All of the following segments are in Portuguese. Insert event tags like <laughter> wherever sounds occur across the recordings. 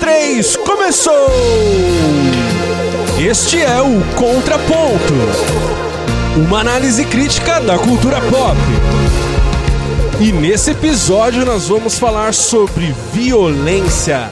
três, começou! Este é o Contraponto uma análise crítica da cultura pop. E nesse episódio nós vamos falar sobre violência.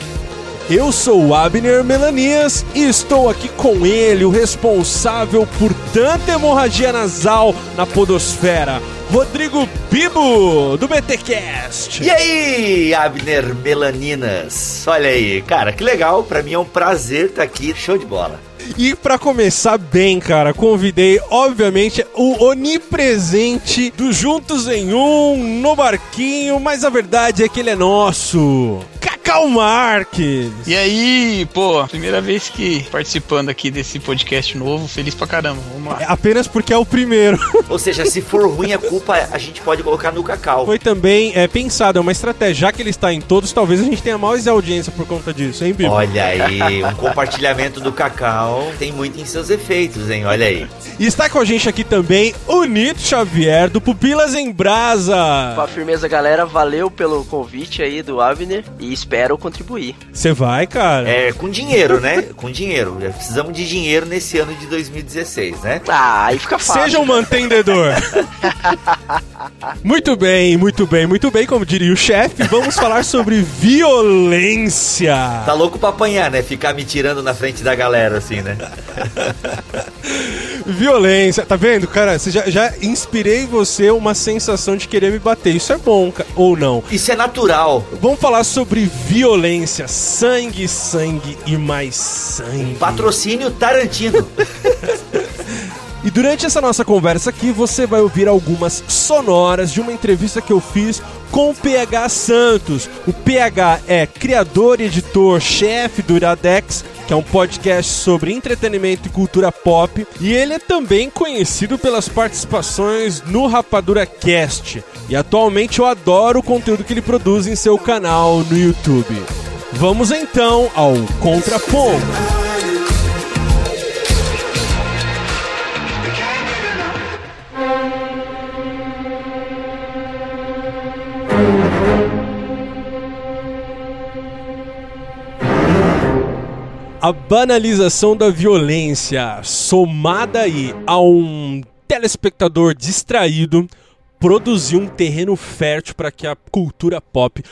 Eu sou Abner Melanias e estou aqui com ele, o responsável por tanta hemorragia nasal na podosfera, Rodrigo Bibo, do BTcast. E aí, Abner Melaninas? Olha aí, cara, que legal, pra mim é um prazer estar aqui, show de bola. E para começar bem, cara, convidei, obviamente, o onipresente do Juntos em Um, no barquinho, mas a verdade é que ele é nosso. Cacau Marques. E aí, pô, primeira vez que participando aqui desse podcast novo, feliz pra caramba. Vamos lá. É apenas porque é o primeiro. <laughs> Ou seja, se for ruim a culpa a gente pode colocar no Cacau. Foi também é, pensado, é uma estratégia. Já que ele está em todos, talvez a gente tenha mais audiência por conta disso, hein, Bibo? Olha aí, um compartilhamento do Cacau tem muito em seus efeitos, hein? Olha aí. E está com a gente aqui também o Nito Xavier, do Pupilas em Brasa. Com a firmeza, galera, valeu pelo convite aí do Abner e espero contribuir. Você vai, cara? É, com dinheiro, né? com dinheiro. Precisamos de dinheiro nesse ano de 2016, né? Ah, aí fica fácil. Seja um mantendedor. <laughs> muito bem, muito bem, muito bem, como diria o chefe, vamos falar sobre violência. Tá louco pra apanhar, né? Ficar me tirando na frente da galera, assim, né? <laughs> Violência, tá vendo, cara? Você já, já inspirei você uma sensação de querer me bater. Isso é bom, ou não? Isso é natural. Vamos falar sobre violência, sangue, sangue e mais sangue. Patrocínio Tarantino. <laughs> E durante essa nossa conversa aqui, você vai ouvir algumas sonoras de uma entrevista que eu fiz com o PH Santos. O PH é criador editor, chefe do Iradex, que é um podcast sobre entretenimento e cultura pop, e ele é também conhecido pelas participações no Rapadura Cast. E atualmente eu adoro o conteúdo que ele produz em seu canal no YouTube. Vamos então ao Contraponto. A banalização da violência, somada aí a um telespectador distraído, produziu um terreno fértil para que a cultura pop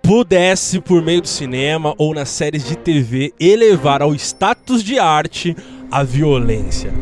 pudesse, por meio do cinema ou nas séries de TV, elevar ao status de arte a violência.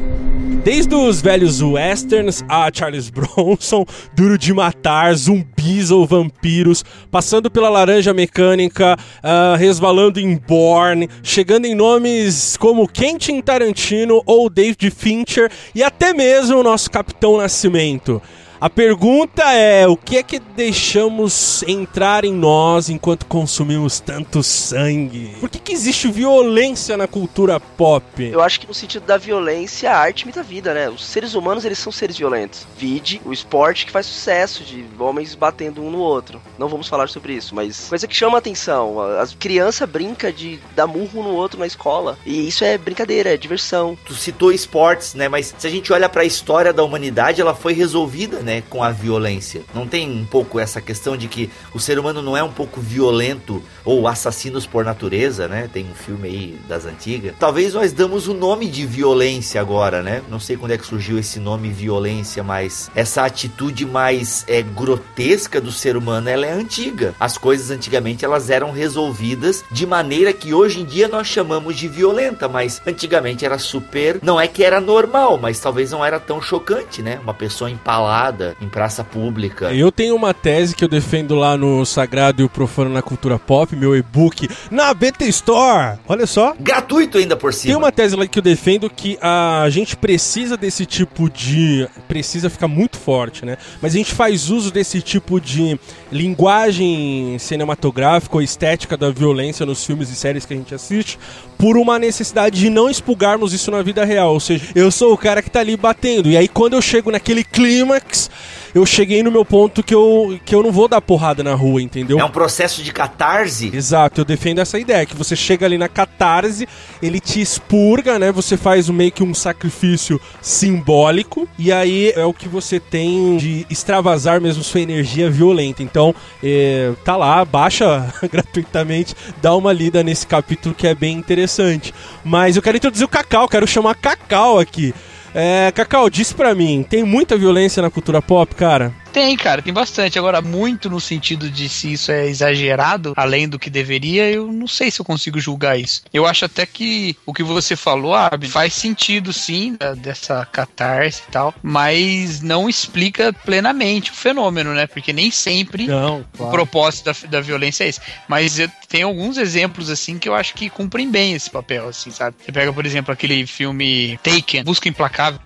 Desde os velhos westerns a Charles <laughs> Bronson, Duro de Matar, zumbis ou vampiros, passando pela Laranja Mecânica, uh, resvalando em Bourne, chegando em nomes como Quentin Tarantino ou David Fincher e até mesmo o nosso Capitão Nascimento. A pergunta é: o que é que deixamos entrar em nós enquanto consumimos tanto sangue? Por que, que existe violência na cultura pop? Eu acho que no sentido da violência, a arte imita a vida, né? Os seres humanos, eles são seres violentos. Vide o esporte que faz sucesso de homens batendo um no outro. Não vamos falar sobre isso, mas coisa que chama atenção. As criança brinca de dar murro no outro na escola. E isso é brincadeira, é diversão. Tu citou esportes, né? Mas se a gente olha para a história da humanidade, ela foi resolvida, né? Né, com a violência. Não tem um pouco essa questão de que o ser humano não é um pouco violento ou assassinos por natureza, né? Tem um filme aí das antigas. Talvez nós damos o nome de violência agora, né? Não sei quando é que surgiu esse nome violência, mas essa atitude mais é grotesca do ser humano, ela é antiga. As coisas antigamente elas eram resolvidas de maneira que hoje em dia nós chamamos de violenta, mas antigamente era super, não é que era normal, mas talvez não era tão chocante, né? Uma pessoa empalada em praça pública. Eu tenho uma tese que eu defendo lá no Sagrado e o Profano na Cultura Pop, meu e-book, na BT Store. Olha só. Gratuito ainda por cima. Tem uma tese lá que eu defendo que a gente precisa desse tipo de. Precisa ficar muito forte, né? Mas a gente faz uso desse tipo de linguagem cinematográfica ou estética da violência nos filmes e séries que a gente assiste por uma necessidade de não expulgarmos isso na vida real. Ou seja, eu sou o cara que tá ali batendo. E aí, quando eu chego naquele clímax eu cheguei no meu ponto que eu, que eu não vou dar porrada na rua, entendeu? É um processo de catarse. Exato, eu defendo essa ideia, que você chega ali na catarse, ele te expurga, né? Você faz meio que um sacrifício simbólico, e aí é o que você tem de extravasar mesmo sua energia violenta. Então, é, tá lá, baixa <laughs> gratuitamente, dá uma lida nesse capítulo que é bem interessante. Mas eu quero introduzir o Cacau, quero chamar Cacau aqui. É, Cacau, diz pra mim, tem muita violência na cultura pop, cara? Tem, cara, tem bastante. Agora, muito no sentido de se isso é exagerado, além do que deveria, eu não sei se eu consigo julgar isso. Eu acho até que o que você falou, Ab, faz sentido sim, dessa catarse e tal, mas não explica plenamente o fenômeno, né? Porque nem sempre não, claro. o propósito da, da violência é esse. Mas tem alguns exemplos, assim, que eu acho que cumprem bem esse papel, assim, sabe? Você pega, por exemplo, aquele filme Taken, Busca Implacável.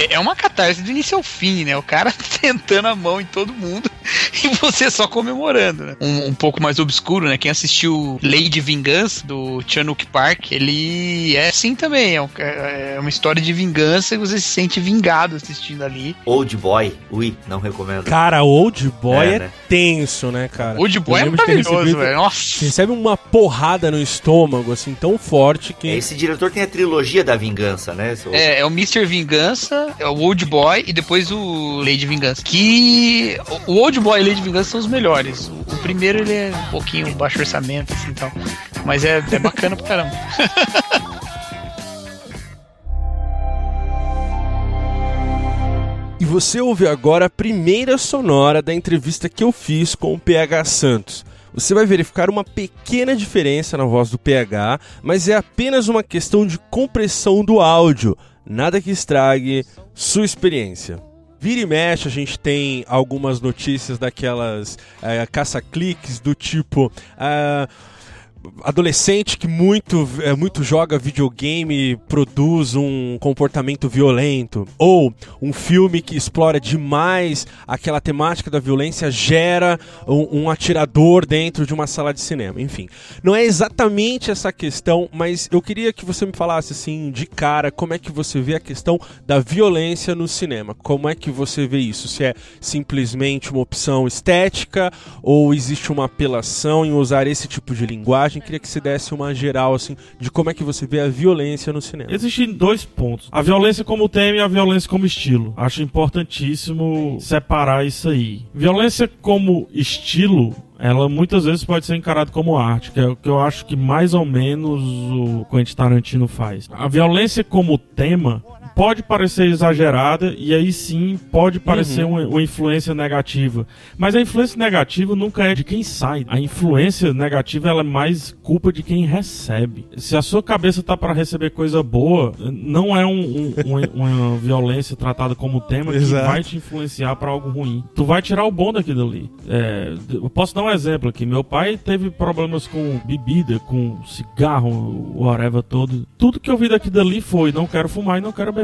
É, é uma catarse do início ao fim, né? O cara <laughs> tentando a mão em todo mundo <laughs> e você só comemorando, né? Um, um, pouco mais obscuro, né? Quem assistiu Lady Vingança, do Chanuk Park, ele é assim também. É, um, é, uma história de vingança e você se sente vingado assistindo ali. Old Boy, ui, não recomendo. Cara, Old Boy é, é né? tenso, né, cara? Old Boy é maravilhoso, velho. Nossa. Recebe uma porrada no estômago, assim, tão forte que. Esse diretor tem a trilogia da vingança, né? É, é o Mr. Vingança, é o Old Boy e depois o Lady Vingança. Que o Old Boy e Lady Vingança são os melhores. O, o, primeiro ele é um pouquinho baixo orçamento, assim, então. Mas é, é bacana pra caramba. E você ouve agora a primeira sonora da entrevista que eu fiz com o PH Santos. Você vai verificar uma pequena diferença na voz do PH, mas é apenas uma questão de compressão do áudio, nada que estrague sua experiência. Vira e mexe, a gente tem algumas notícias daquelas é, caça-cliques do tipo. Uh, adolescente que muito, é, muito joga videogame produz um comportamento violento, ou um filme que explora demais aquela temática da violência gera um, um, atirador dentro de uma sala de cinema. Enfim, não é exatamente essa questão, mas eu queria que você me falasse assim de cara como é que você vê a questão da violência no cinema. Como é que você vê isso? Se é simplesmente uma opção estética ou existe uma apelação em usar esse tipo de linguagem? Queria que você desse uma geral, assim, de como é que você vê a violência no cinema. Existem dois pontos. A violência como tema e a violência como estilo. Acho importantíssimo separar isso aí. Violência como estilo ela muitas vezes pode ser encarada como arte, que é o que eu acho que mais ou menos o Quentin Tarantino faz. A violência como tema pode parecer exagerada e aí sim pode parecer uhum. uma, uma, influência negativa. Mas a influência negativa nunca é de quem sai. A influência negativa ela é mais culpa de quem recebe. Se a sua cabeça tá para receber coisa boa, não é um, um, uma, uma, violência tratada como tema Exato. que vai te influenciar para algo ruim. Tu vai tirar o bom daquilo ali. É, eu posso dar um exemplo aqui. Meu pai teve problemas com bebida, com cigarro, whatever todo. Tudo que eu vi daqui dali foi não quero fumar e não quero beber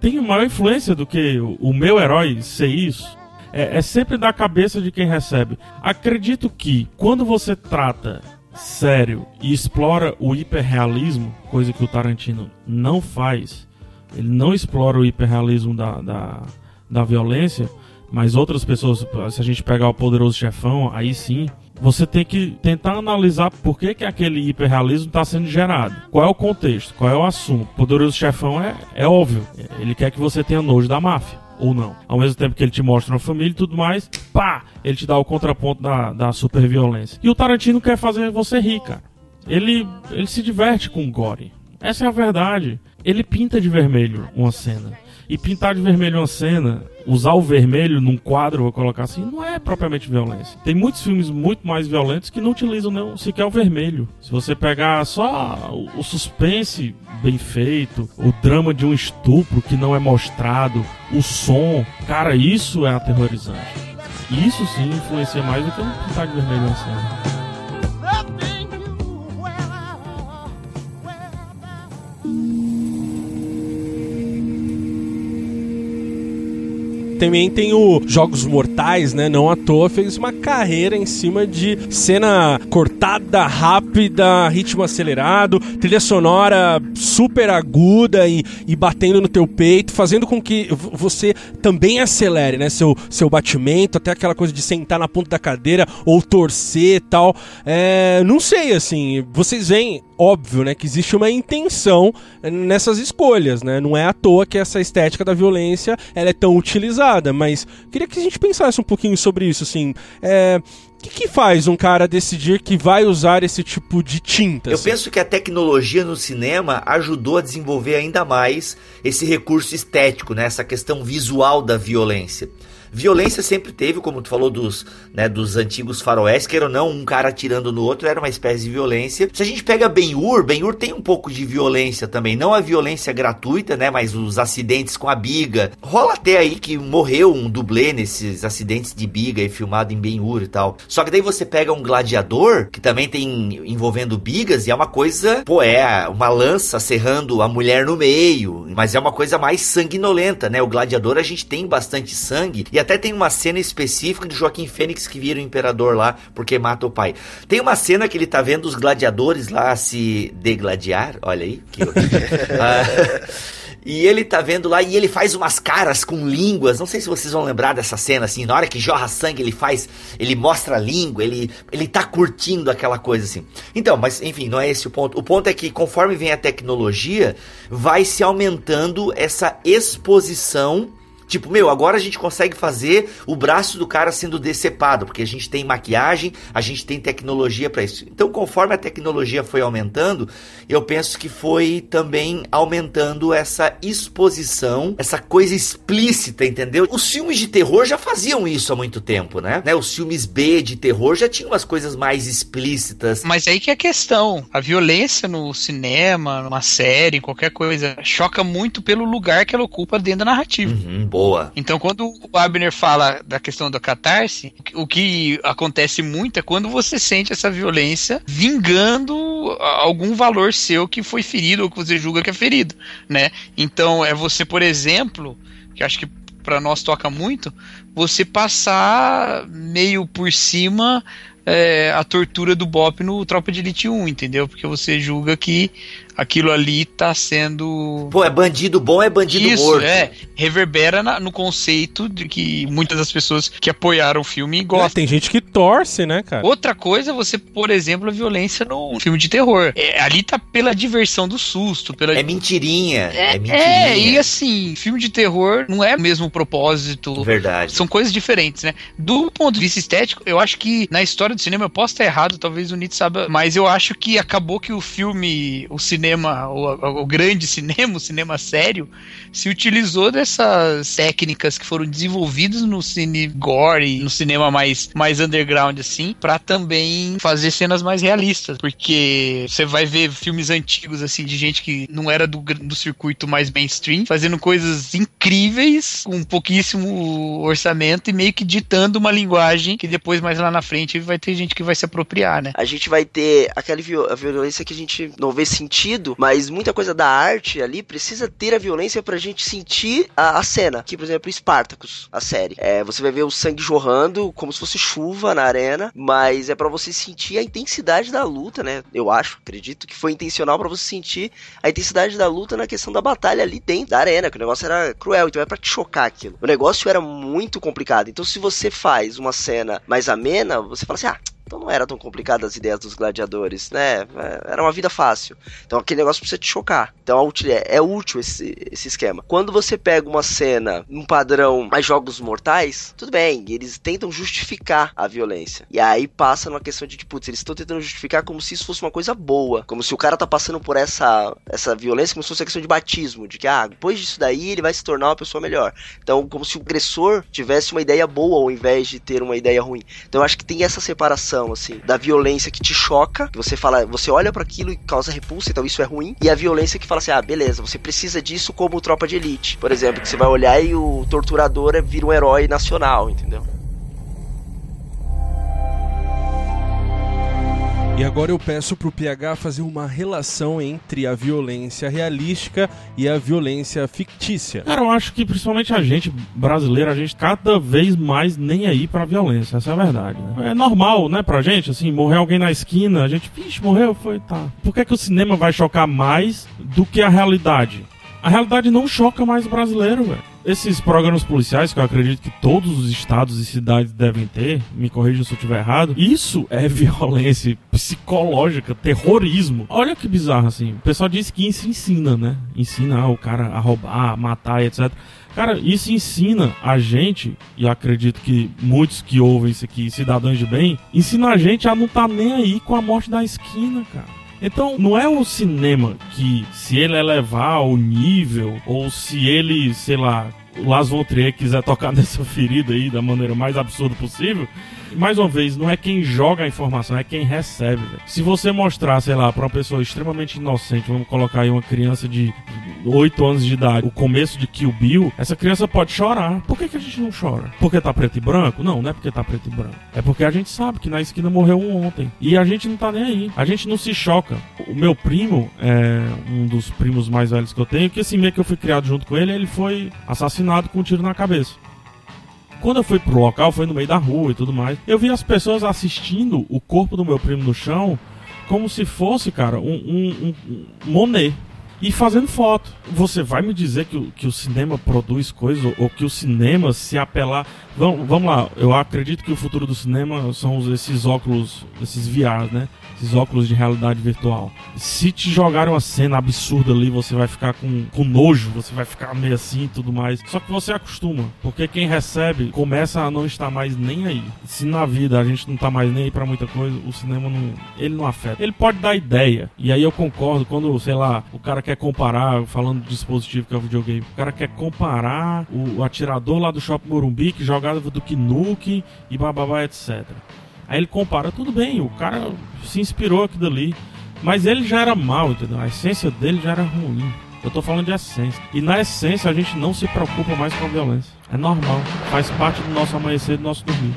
Tem maior influência do que o meu herói ser isso. É, é sempre da cabeça de quem recebe. Acredito que quando você trata sério e explora o hiperrealismo, coisa que o Tarantino não faz, ele não explora o hiperrealismo da, da, da violência, mas outras pessoas, se a gente pegar o Poderoso Chefão, aí sim, você tem que tentar analisar por que, que aquele hiperrealismo está sendo gerado. Qual é o contexto? Qual é o assunto? Poderoso Chefão é, é óbvio. Ele quer que você tenha nojo da máfia. Ou não. Ao mesmo tempo que ele te mostra uma família e tudo mais, pá! Ele te dá o contraponto da, da superviolência. E o Tarantino quer fazer você rir, cara. Ele, ele se diverte com o gore. Essa é a verdade. Ele pinta de vermelho uma cena. E pintar de vermelho uma cena, usar o vermelho num quadro, vou colocar assim, não é propriamente violência. Tem muitos filmes muito mais violentos que não utilizam nem sequer o vermelho. Se você pegar só o suspense bem feito, o drama de um estupro que não é mostrado, o som, cara, isso é aterrorizante. Isso sim influencia mais do que um pintar de vermelho uma cena. Também tem o Jogos Mortais, né? Não à toa fez uma carreira em cima de cena cortada agitada, rápida, ritmo acelerado, trilha sonora super aguda e, e batendo no teu peito, fazendo com que você também acelere, né? Seu, seu batimento, até aquela coisa de sentar na ponta da cadeira ou torcer tal. É, não sei, assim, vocês veem, óbvio, né, que existe uma intenção nessas escolhas, né? Não é à toa que essa estética da violência ela é tão utilizada, mas queria que a gente pensasse um pouquinho sobre isso, assim. É, que, que, faz um cara decidir que vai usar esse tipo de tinta? Eu assim? penso que a tecnologia no cinema ajudou a desenvolver ainda mais esse recurso estético, né? essa questão visual da violência. Violência sempre teve, como tu falou dos, né, dos antigos faroés, que ou não, um cara atirando no outro era uma espécie de violência. Se a gente pega Ben-Hur, Ben-Hur tem um pouco de violência também, não a violência gratuita, né, mas os acidentes com a biga. Rola até aí que morreu um dublê nesses acidentes de biga e filmado em Ben-Hur e tal. Só que daí você pega um gladiador, que também tem envolvendo bigas, e é uma coisa, pô, é uma lança serrando a mulher no meio, mas é uma coisa mais sanguinolenta, né? O gladiador a gente tem bastante sangue, e até tem uma cena específica de Joaquim Fênix que vira o imperador lá porque mata o pai. Tem uma cena que ele tá vendo os gladiadores lá se degladiar. Olha aí, que <laughs> ah, E ele tá vendo lá e ele faz umas caras com línguas. Não sei se vocês vão lembrar dessa cena, assim. Na hora que jorra sangue, ele faz. Ele mostra a língua, ele, ele tá curtindo aquela coisa, assim. Então, mas enfim, não é esse o ponto. O ponto é que conforme vem a tecnologia, vai se aumentando essa exposição Tipo, meu, agora a gente consegue fazer o braço do cara sendo decepado, porque a gente tem maquiagem, a gente tem tecnologia para isso. Então, conforme a tecnologia foi aumentando, eu penso que foi também aumentando essa exposição, essa coisa explícita, entendeu? Os filmes de terror já faziam isso há muito tempo, né? né? Os filmes B de terror já tinham umas coisas mais explícitas. Mas aí que é a questão. A violência no cinema, numa série, qualquer coisa, choca muito pelo lugar que ela ocupa dentro da narrativa. Uhum, boa. Então, quando o Abner fala da questão da catarse, o que acontece muito é quando você sente essa violência vingando algum valor seu que foi ferido ou que você julga que é ferido, né? Então, é você, por exemplo, que acho que para nós toca muito, você passar meio por cima é, a tortura do Bop no Tropa de Elite 1, entendeu? Porque você julga que aquilo ali tá sendo. Pô, é bandido bom, é bandido Isso, morto. é. Reverbera na, no conceito de que muitas das pessoas que apoiaram o filme É, gostam. tem gente que torce, né, cara? Outra coisa é você, por exemplo, a violência num filme de terror. É, ali tá pela diversão do susto, pela. É mentirinha. É, É, mentirinha. é, e assim, filme de terror não é o mesmo propósito. Verdade. São coisas diferentes, né? Do ponto de vista estético, eu acho que na história do cinema, eu posso estar errado, talvez o Nietzsche saiba, mas eu acho que acabou que o filme, o cinema, o, o grande cinema, o cinema sério, se utilizou dessas técnicas que foram desenvolvidas no cine gore, no cinema mais, mais underground, assim, pra também fazer cenas mais realistas, porque você vai ver filmes antigos, assim, de gente que não era do, do circuito mais mainstream, fazendo coisas incríveis, com pouquíssimo orçamento e meio que ditando uma linguagem que depois, mais lá na frente, vai ter gente que vai se apropriar, né? A gente vai ter aquela viol- violência que a gente não vê sentido, mas muita coisa da arte ali precisa ter a violência pra gente sentir a, a cena. Que, por exemplo, Spartacus, a série. É, você vai ver o sangue jorrando como se fosse chuva na arena, mas é pra você sentir a intensidade da luta, né? Eu acho, acredito que foi intencional pra você sentir a intensidade da luta na questão da batalha ali dentro da arena, que o negócio era cruel, então é pra te chocar aquilo. O negócio era muito complicado. Então, se você faz uma cena mais amena, você fala assim, ah. Então não era tão complicado as ideias dos gladiadores, né? É, Era uma vida fácil. Então aquele negócio precisa te chocar. Então é útil, é, útil esse, esse esquema. Quando você pega uma cena, um padrão mais jogos mortais, tudo bem, eles tentam justificar a violência. E aí passa numa questão de, putz, eles estão tentando justificar como se isso fosse uma coisa boa. Como se o cara tá passando por essa, essa violência como se fosse a questão de batismo. De que, ah, depois disso daí ele vai se tornar uma pessoa melhor. Então, como se o agressor tivesse uma ideia boa ao invés de ter uma ideia ruim. Então eu acho que tem essa separação, assim, da violência que te choca, que você fala, você olha para aquilo e causa repulsa, então isso é ruim, e a violência que fala assim, ah, beleza, você precisa disso como tropa de elite, por exemplo, que você vai olhar e o torturador é- vira um herói nacional, entendeu? E agora eu peço pro PH fazer uma relação entre a violência realística e a violência fictícia. Cara, eu acho que principalmente a gente brasileira, a gente cada vez mais nem aí pra violência, essa é a verdade. Né? É normal, né, pra gente, assim, morrer alguém na esquina, a gente, vixe, morreu, foi, tá. Por que, que o cinema vai chocar mais do que a realidade? A realidade não choca mais o brasileiro, velho esses programas policiais, que eu acredito que todos os estados e cidades devem ter, me corrija se eu estiver errado, isso é <laughs> violência psicológica, terrorismo. Olha que bizarro, assim. O pessoal diz que isso ensina, né? Ensina o cara a roubar, a matar, etc. Cara, isso ensina a gente, e acredito que muitos que ouvem isso aqui, cidadãos de bem, ensina a gente a não estar tá nem aí com a morte da esquina, cara. Então, não é o cinema que, se ele elevar o nível, ou se ele, sei lá, Las Trier quiser tocar <laughs> nessa ferida aí da maneira mais absurda possível, mais uma vez, não é quem joga a informação, é quem recebe. Véio. Se você mostrar, sei lá, pra uma pessoa extremamente inocente, vamos colocar aí uma criança de 8 anos de idade, o começo de Kill Bill, essa criança pode chorar. Por que, que a gente não chora? Porque tá preto e branco? Não, não é porque tá preto e branco. É porque a gente sabe que na esquina morreu um ontem. E a gente não tá nem aí. A gente não se choca. O meu primo, é um dos primos mais velhos que eu tenho, que assim, meio que eu fui criado junto com ele, ele foi assassinado com um tiro na cabeça. Quando eu fui pro local, foi no meio da rua e tudo mais. Eu vi as pessoas assistindo o corpo do meu primo no chão como se fosse, cara, um, um, um, Monet e fazendo foto. Você vai me dizer que, o, que o cinema produz coisas ou que o cinema se apelar. Vamos, vamos lá, eu acredito que o futuro do cinema são esses óculos, esses VRs, né? Esses óculos de realidade virtual. Se te jogarem uma cena absurda ali, você vai ficar com, com nojo, você vai ficar meio assim e tudo mais. Só que você acostuma, porque quem recebe começa a não estar mais nem aí. Se na vida a gente não tá mais nem aí pra muita coisa, o cinema não. Ele não afeta. Ele pode dar ideia. E aí eu concordo quando, sei lá, o cara quer comparar, falando do dispositivo que é o videogame, o cara quer comparar o, o atirador lá do Shopping Morumbi que jogava do Nukem e bababá, etc. Aí ele compara, tudo bem, o cara se inspirou aqui dali, mas ele já era mal, entendeu? A essência dele já era ruim. Eu tô falando de essência. E na essência a gente não se preocupa mais com a violência. É normal, faz parte do nosso amanhecer do nosso dormir.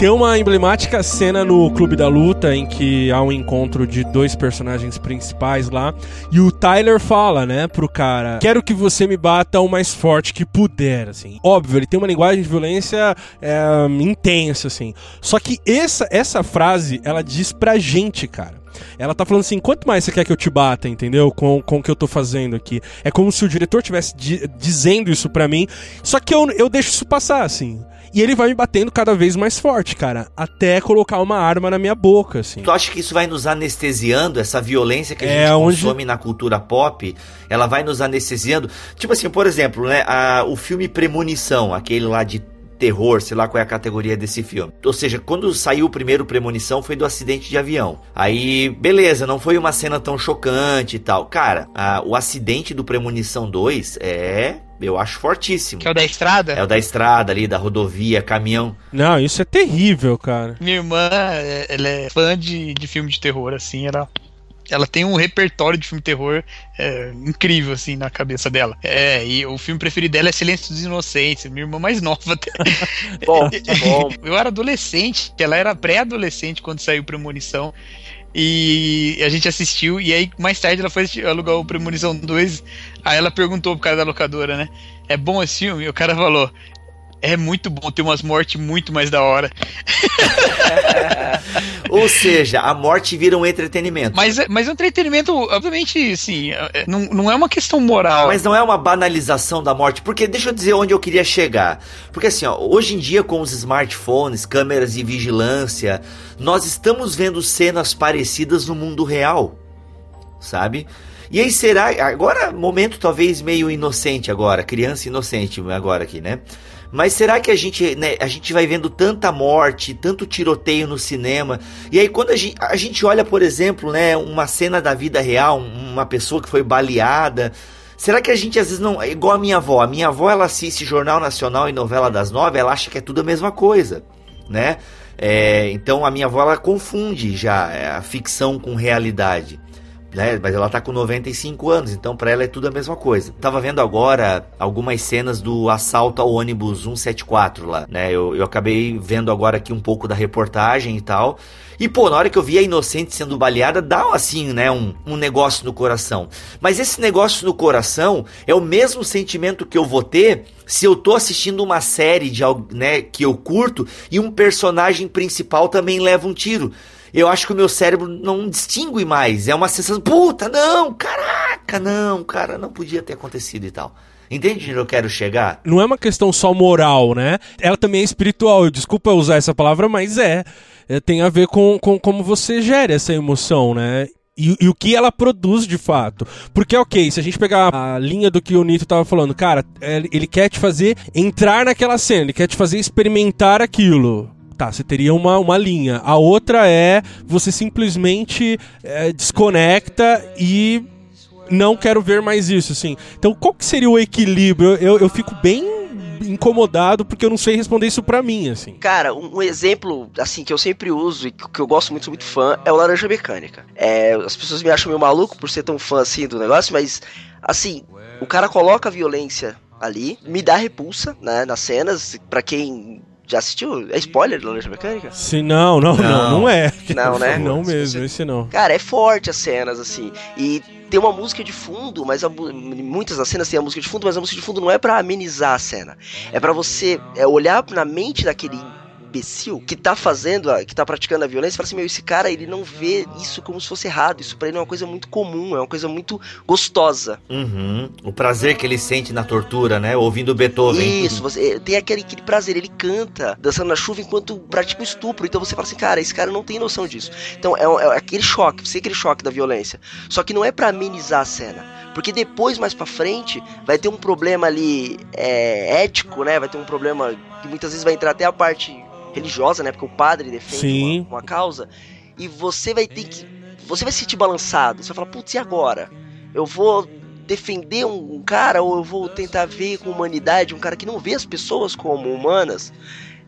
Tem uma emblemática cena no Clube da Luta em que há um encontro de dois personagens principais lá e o Tyler fala, né, pro cara: "Quero que você me bata o mais forte que puder", assim. Óbvio, ele tem uma linguagem de violência é, intensa, assim. Só que essa essa frase ela diz pra gente, cara. Ela tá falando assim: quanto mais você quer que eu te bata, entendeu? Com, com o que eu tô fazendo aqui. É como se o diretor tivesse di dizendo isso pra mim. Só que eu, eu deixo isso passar, assim. E ele vai me batendo cada vez mais forte, cara. Até colocar uma arma na minha boca, assim. Tu acha que isso vai nos anestesiando, essa violência que a é gente onde... consome na cultura pop? Ela vai nos anestesiando? Tipo assim, por exemplo, né? A, o filme Premonição, aquele lá de terror, sei lá qual é a categoria desse filme. Ou seja, quando saiu o primeiro Premonição foi do acidente de avião. Aí, beleza, não foi uma cena tão chocante e tal. Cara, a, o acidente do Premonição 2 é eu acho fortíssimo. Que é o da estrada? É o da estrada ali, da rodovia, caminhão. Não, isso é terrível, cara. Minha irmã, é, ela é fã de, de filme de terror, assim, ela ela tem um repertório de filme terror é, incrível, assim, na cabeça dela. É, e o filme preferido dela é Silêncio dos Inocentes, minha irmã mais <laughs> nova. bom, bom. Eu era adolescente, ela era pré-adolescente quando saiu Premonição. E a gente assistiu, e aí mais tarde ela foi alugar o Premonição 2. Aí ela perguntou pro cara da locadora, né? É bom esse filme? E o cara falou: é muito bom ter umas mortes muito mais da hora. <laughs> Ou seja, a morte vira um entretenimento. Mas, é, mas é um entretenimento, obviamente, sim, é, não, não é uma questão moral. Mas não é uma banalização da morte, porque deixa eu dizer onde eu queria chegar. Porque assim, ó, hoje em dia com os smartphones, câmeras de vigilância, nós estamos vendo cenas parecidas no mundo real, sabe? E aí será, agora momento talvez meio inocente agora, criança inocente agora aqui, né? Mas será que a gente, né, a gente vai vendo tanta morte, tanto tiroteio no cinema? E aí quando a gente, a gente olha, por exemplo, né, uma cena da vida real, uma pessoa que foi baleada, Será que a gente às vezes não. É igual a minha avó. A minha avó ela assiste Jornal Nacional e novela das nove, ela acha que é tudo a mesma coisa, né? É, então a minha avó ela confunde já é, a ficção com realidade. Né? Mas ela tá com 95 anos, então para ela é tudo a mesma coisa. Tava vendo agora algumas cenas do assalto ao ônibus 174 lá, né? Eu, eu acabei vendo agora aqui um pouco da reportagem e tal. E, pô, na hora que eu vi a inocente sendo baleada, dá assim, né, um, um negócio no coração. Mas esse negócio no coração é o mesmo sentimento que eu vou ter se eu tô assistindo uma série de, né, que eu curto e um personagem principal também leva um tiro eu acho que o meu cérebro não distingue mais. É uma sensação, puta, não, caraca, não, cara, não podia ter acontecido e tal. Entende onde eu quero chegar? Não é uma questão só moral, né? Ela também é espiritual. Desculpa usar essa palavra, mas é. é tem a ver com, com como você gera essa emoção, né? E, e, o que ela produz de fato. Porque, ok, se a gente pegar a linha do que o Nito tava falando, cara, ele quer te fazer entrar naquela cena, ele quer te fazer experimentar aquilo tá, você teria uma, uma linha. A outra é você simplesmente é, desconecta e não quero ver mais isso, assim. Então, qual que seria o equilíbrio? Eu, eu fico bem incomodado porque eu não sei responder isso pra mim, assim. Cara, um, um, exemplo, assim, que eu sempre uso e que eu gosto muito, sou muito fã, é o Laranja Mecânica. É, as pessoas me acham meio maluco por ser tão fã, assim, do negócio, mas, assim, o cara coloca a violência ali, me dá repulsa, né, nas cenas, para quem já assistiu? É spoiler da Laranja Mecânica? Sim, não, não, não, não, não é. Não, né? Não mesmo, esse não. Cara, é forte as cenas, assim. E tem uma música de fundo, mas a, muitas das cenas tem a música de fundo, mas a música de fundo não é para amenizar a cena. É para você é, olhar na mente daquele imbecil que tá fazendo, que tá praticando a violência, fala assim, meu, esse cara, ele não vê isso como se fosse errado, isso pra ele é uma coisa muito comum, é uma coisa muito gostosa. Uhum. O prazer que ele sente na tortura, né, ouvindo Beethoven. Isso, você tem aquele, aquele prazer, ele canta dançando na chuva enquanto pratica o estupro, então você fala assim, cara, esse cara não tem noção disso. Então é, é aquele choque, você aquele choque da violência, só que não é para amenizar a cena, porque depois, mais para frente, vai ter um problema ali é, ético, né? Vai ter um problema que muitas vezes vai entrar até a parte religiosa, né? Porque o padre defende uma, uma, causa. E você vai ter que. Você vai se sentir balançado. Você vai falar, putz, e agora? Eu vou defender um, um cara ou eu vou tentar ver com humanidade um cara que não vê as pessoas como humanas?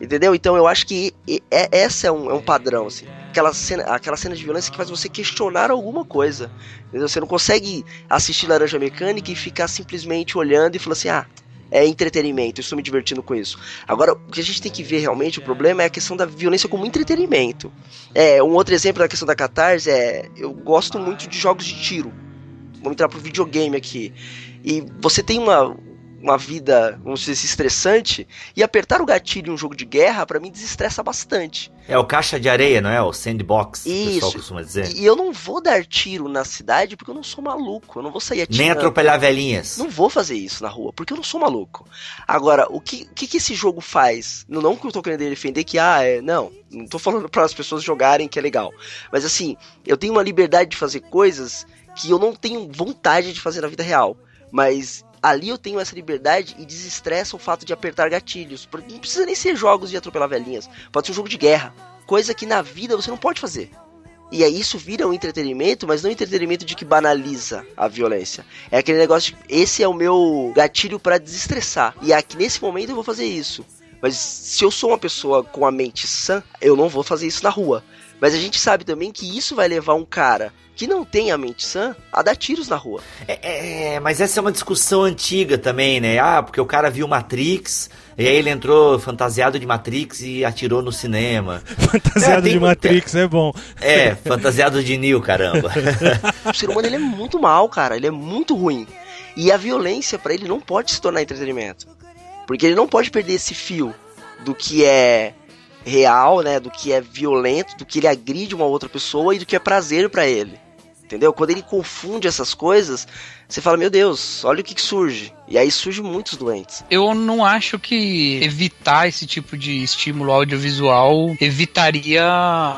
Entendeu? Então eu acho que é, essa é um, é um padrão, assim. Aquela cena, aquela cena de violência que faz você questionar alguma coisa. Entendeu? Você não consegue assistir Laranja Mecânica e ficar simplesmente olhando e falar assim, ah, é entretenimento, estou me divertindo com isso. Agora, o que a gente tem que ver realmente, o problema é a questão da violência como entretenimento. É, um outro exemplo da questão da catarse é, eu gosto muito de jogos de tiro. Vamos entrar pro videogame aqui. E você tem uma, uma vida, vamos dizer estressante, e apertar o gatilho em um jogo de guerra, para mim, desestressa bastante. É o caixa de areia, não é? O sandbox, Isso. o pessoal costuma dizer. E eu não vou dar tiro na cidade porque eu não sou maluco, eu não vou sair atirando. Nem atropelar velhinhas. Não vou fazer isso na rua, porque eu não sou maluco. Agora, o que, que, que esse jogo faz? Não que eu tô querendo defender que, ah, é, não, não tô falando para as pessoas jogarem que é legal. Mas assim, eu tenho uma liberdade de fazer coisas que eu não tenho vontade de fazer na vida real. Mas ali eu tenho essa liberdade e desestressa o fato de apertar gatilhos. Não precisa nem ser jogos de atropelar velhinhas. Pode ser um jogo de guerra. Coisa que na vida você não pode fazer. E aí isso vira um entretenimento, mas não um entretenimento de que banaliza a violência. É aquele negócio de, esse é o meu gatilho para desestressar. E aqui nesse momento eu vou fazer isso. Mas se eu sou uma pessoa com a mente sã, eu não vou fazer isso na rua. Mas a gente sabe também que isso vai levar um cara que não tem a mente sã a dar tiros na rua. É, é, mas essa é uma discussão antiga também, né? Ah, porque o cara viu Matrix, e aí ele entrou fantasiado de Matrix e atirou no cinema. <laughs> fantasiado é, de Matrix é bom. É, fantasiado de Neo, caramba. <laughs> o ser humano ele é muito mal, cara, ele é muito ruim. E a violência para ele não pode se tornar entretenimento. Porque ele não pode perder esse fio do que é real, né, do que é violento, do que ele agride uma outra pessoa e do que é prazer para ele. Entendeu? Quando ele confunde essas coisas, você fala, meu Deus, olha o que, que surge. E aí surgem muitos doentes. Eu não acho que evitar esse tipo de estímulo audiovisual evitaria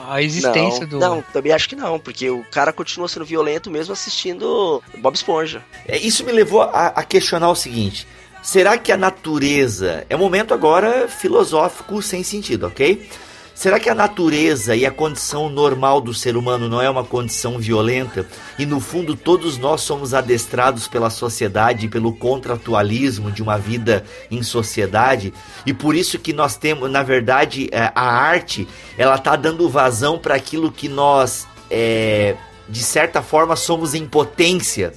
a existência não, do. Não, também acho que não, porque o cara continua sendo violento mesmo assistindo Bob Esponja. É, isso me levou a, a questionar o seguinte. Será que a natureza. É um momento agora filosófico sem sentido, ok? Será que a natureza e a condição normal do ser humano não é uma condição violenta? E no fundo todos nós somos adestrados pela sociedade pelo contratualismo de uma vida em sociedade? E por isso que nós temos, na verdade, é, a arte, ela está dando vazão para aquilo que nós é, de certa forma somos em potência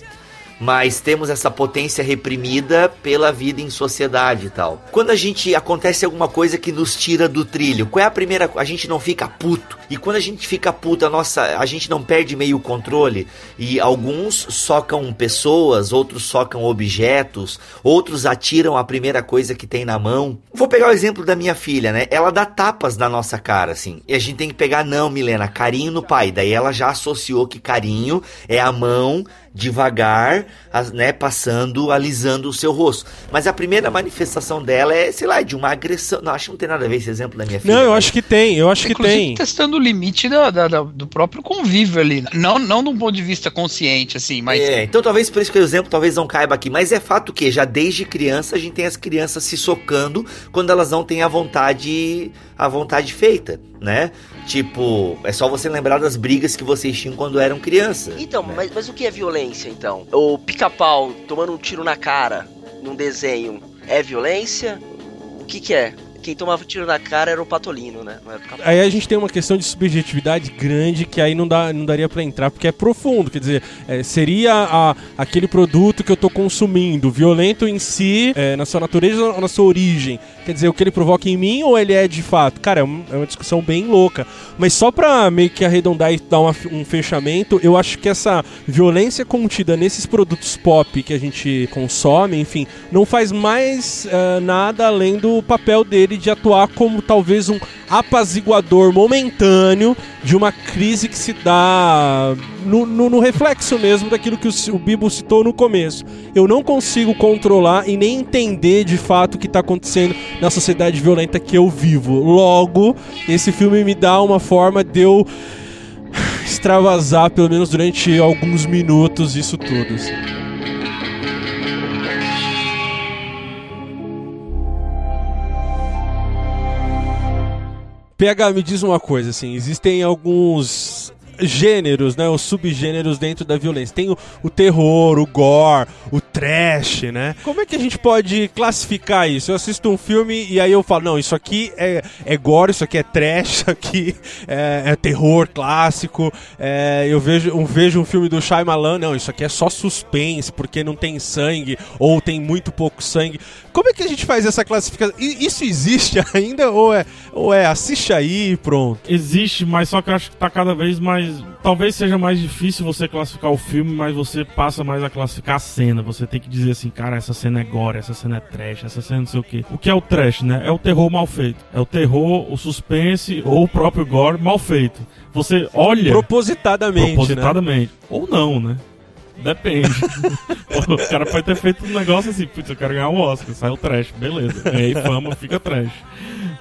mas temos essa potência reprimida pela vida em sociedade e tal. Quando a gente acontece alguma coisa que nos tira do trilho, qual é a primeira? A gente não fica puto. E quando a gente fica puto, a nossa, a gente não perde meio o controle e alguns socam pessoas, outros socam objetos, outros atiram a primeira coisa que tem na mão. Vou pegar o exemplo da minha filha, né? Ela dá tapas na nossa cara assim. E a gente tem que pegar não, Milena, carinho no pai. Daí ela já associou que carinho é a mão devagar, né, passando, alisando o seu rosto. Mas a primeira manifestação dela é, sei lá, de uma agressão. Não, acho que não tem nada a ver esse exemplo da minha filha. Não, eu acho que tem, eu acho Inclusive, que tem. testando o limite da, da, da, do próprio convívio ali. Não, não de um ponto de vista consciente, assim, mas. É, então talvez por isso que o exemplo talvez não caiba aqui. Mas é fato que já desde criança a gente tem as crianças se socando quando elas não têm a vontade, a vontade feita, né? Tipo, é só você lembrar das brigas que vocês tinham quando eram criança. Então, né? mas, mas o que é violência, então? O pica-pau tomando um tiro na cara num desenho é violência? O que que é? Quem tomava tiro na cara era o Patolino, né? aí a gente tem uma questão de subjetividade grande que aí não, dá, não daria para entrar, porque é profundo. Quer dizer, é, seria a, aquele produto que eu tô consumindo, violento em si, é, na sua natureza ou na sua origem. Quer dizer, o que ele provoca em mim ou ele é de fato? Cara, é uma, é uma discussão bem louca. Mas só pra meio que arredondar e dar uma, um fechamento, eu acho que essa violência contida nesses produtos pop que a gente consome, enfim, não faz mais uh, nada além do papel dele de atuar como talvez um apaziguador momentâneo de uma crise que se dá no, no, no reflexo mesmo daquilo que o, o Bibo citou no começo. Eu não consigo controlar e nem entender de fato o que está acontecendo na sociedade violenta que eu vivo. Logo, esse filme me dá uma forma de eu <sighs> extravasar, pelo menos durante alguns minutos, isso tudo. Assim. PH, me diz uma coisa, assim, existem alguns gêneros, né, os subgêneros dentro da violência. Tem o, o, terror, o gore, o trash, né? Como é que a gente pode classificar isso? Eu assisto um filme e aí eu falo, não, isso aqui é, é gore, isso aqui é trash, <laughs> isso aqui é, é terror clássico. É, eu vejo, eu vejo um filme do Shyamalan, não, isso aqui é só suspense, porque não tem sangue ou tem muito pouco sangue. Como é que a gente faz essa classificação? Isso existe <laughs> ainda ou é, ou é assiste aí e pronto? Existe, mas só que eu acho que tá cada vez mais talvez seja mais difícil você classificar o filme, mas você passa mais a classificar a cena. Você tem que dizer assim, cara, essa cena é gore, essa cena é trash, essa cena não sei o que. O que é o trash, né? É o terror mal feito. É o terror, o suspense ou o próprio gore mal feito. Você olha. Propositadamente. Né? Propositadamente. Né? Ou não, né? Depende. <laughs> o cara pode ter feito um negócio assim, putz, eu quero ganhar um Oscar, sai o trash, beleza. Ganhei fama, fica trash.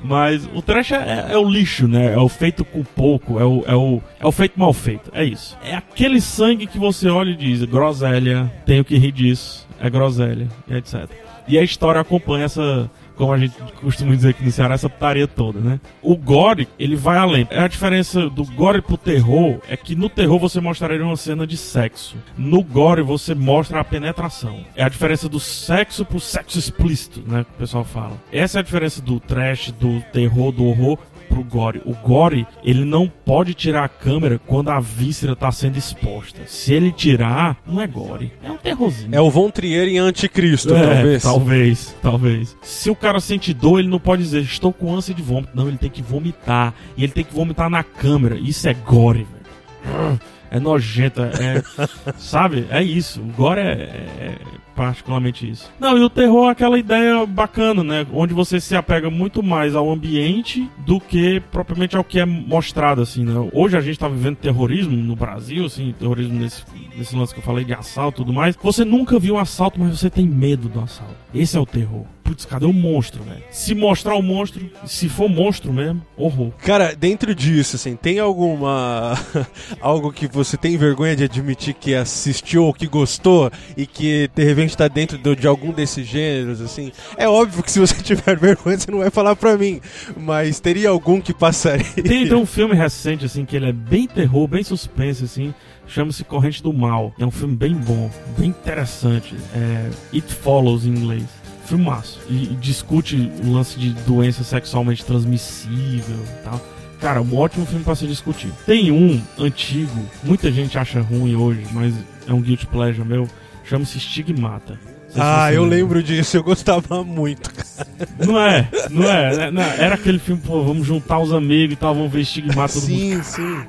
Mas o trash é, é, o lixo, né? É o feito com pouco, é o, é, o, é o feito mal feito, é isso. É aquele sangue que você olha e diz, groselha, tenho que rir disso, é groselha, e etc. E a história acompanha essa como a gente costuma dizer aqui no Ceará, essa putaria toda, né? O gore, ele vai além. A diferença do gore pro terror é que no terror você mostraria uma cena de sexo. No gore você mostra a penetração. É a diferença do sexo pro sexo explícito, né? Que o pessoal fala. Essa é a diferença do trash, do terror, do horror pro Gore. O Gore, ele não pode tirar a câmera quando a víscera tá sendo exposta. Se ele tirar, não é Gore. É um terrorzinho. É o Von Trier em Anticristo, é, talvez. Talvez, talvez. Se o cara sente dor, ele não pode dizer, estou com ânsia de vômito. Não, ele tem que vomitar. E ele tem que vomitar na câmera. Isso é Gore, velho. É nojento, é. <laughs> sabe? É isso. O Gore é, é particularmente isso. Não, e o terror é aquela ideia bacana, né? Onde você se apega muito mais ao ambiente do que propriamente ao que é mostrado, assim, né? Hoje a gente tá vivendo terrorismo no Brasil, assim, terrorismo nesse, nesse lance que eu falei de assalto e tudo mais. Você nunca viu um assalto, mas você tem medo do assalto. Esse é o terror putz, cadê o monstro, velho? Se mostrar o monstro, se for monstro mesmo, horror. Cara, dentro disso, assim, tem alguma. <laughs> algo que você tem vergonha de admitir que assistiu ou que gostou e que de repente tá dentro de, de algum desses gêneros, assim? É óbvio que se você <laughs> tiver vergonha, você não vai falar pra mim, mas teria algum que passaria. Tem, tem um filme recente, assim, que ele é bem terror, bem suspense, assim chama-se Corrente do Mal. É um filme bem bom, bem interessante. É It Follows em inglês filmaço. E, e discute o lance de doença sexualmente transmissível e tal. Cara, um ótimo filme pra se discutir. Tem um antigo, muita gente acha ruim hoje, mas é um guilty pleasure meu, chama-se Stigmata. Não sei se Ah, eu lembra. lembro disso, eu gostava muito. cara. Não é, não é, né, não, Era aquele filme, pô, vamos juntar os amigos e tal, vamos ver Stigmata todo mundo. Sim, sim.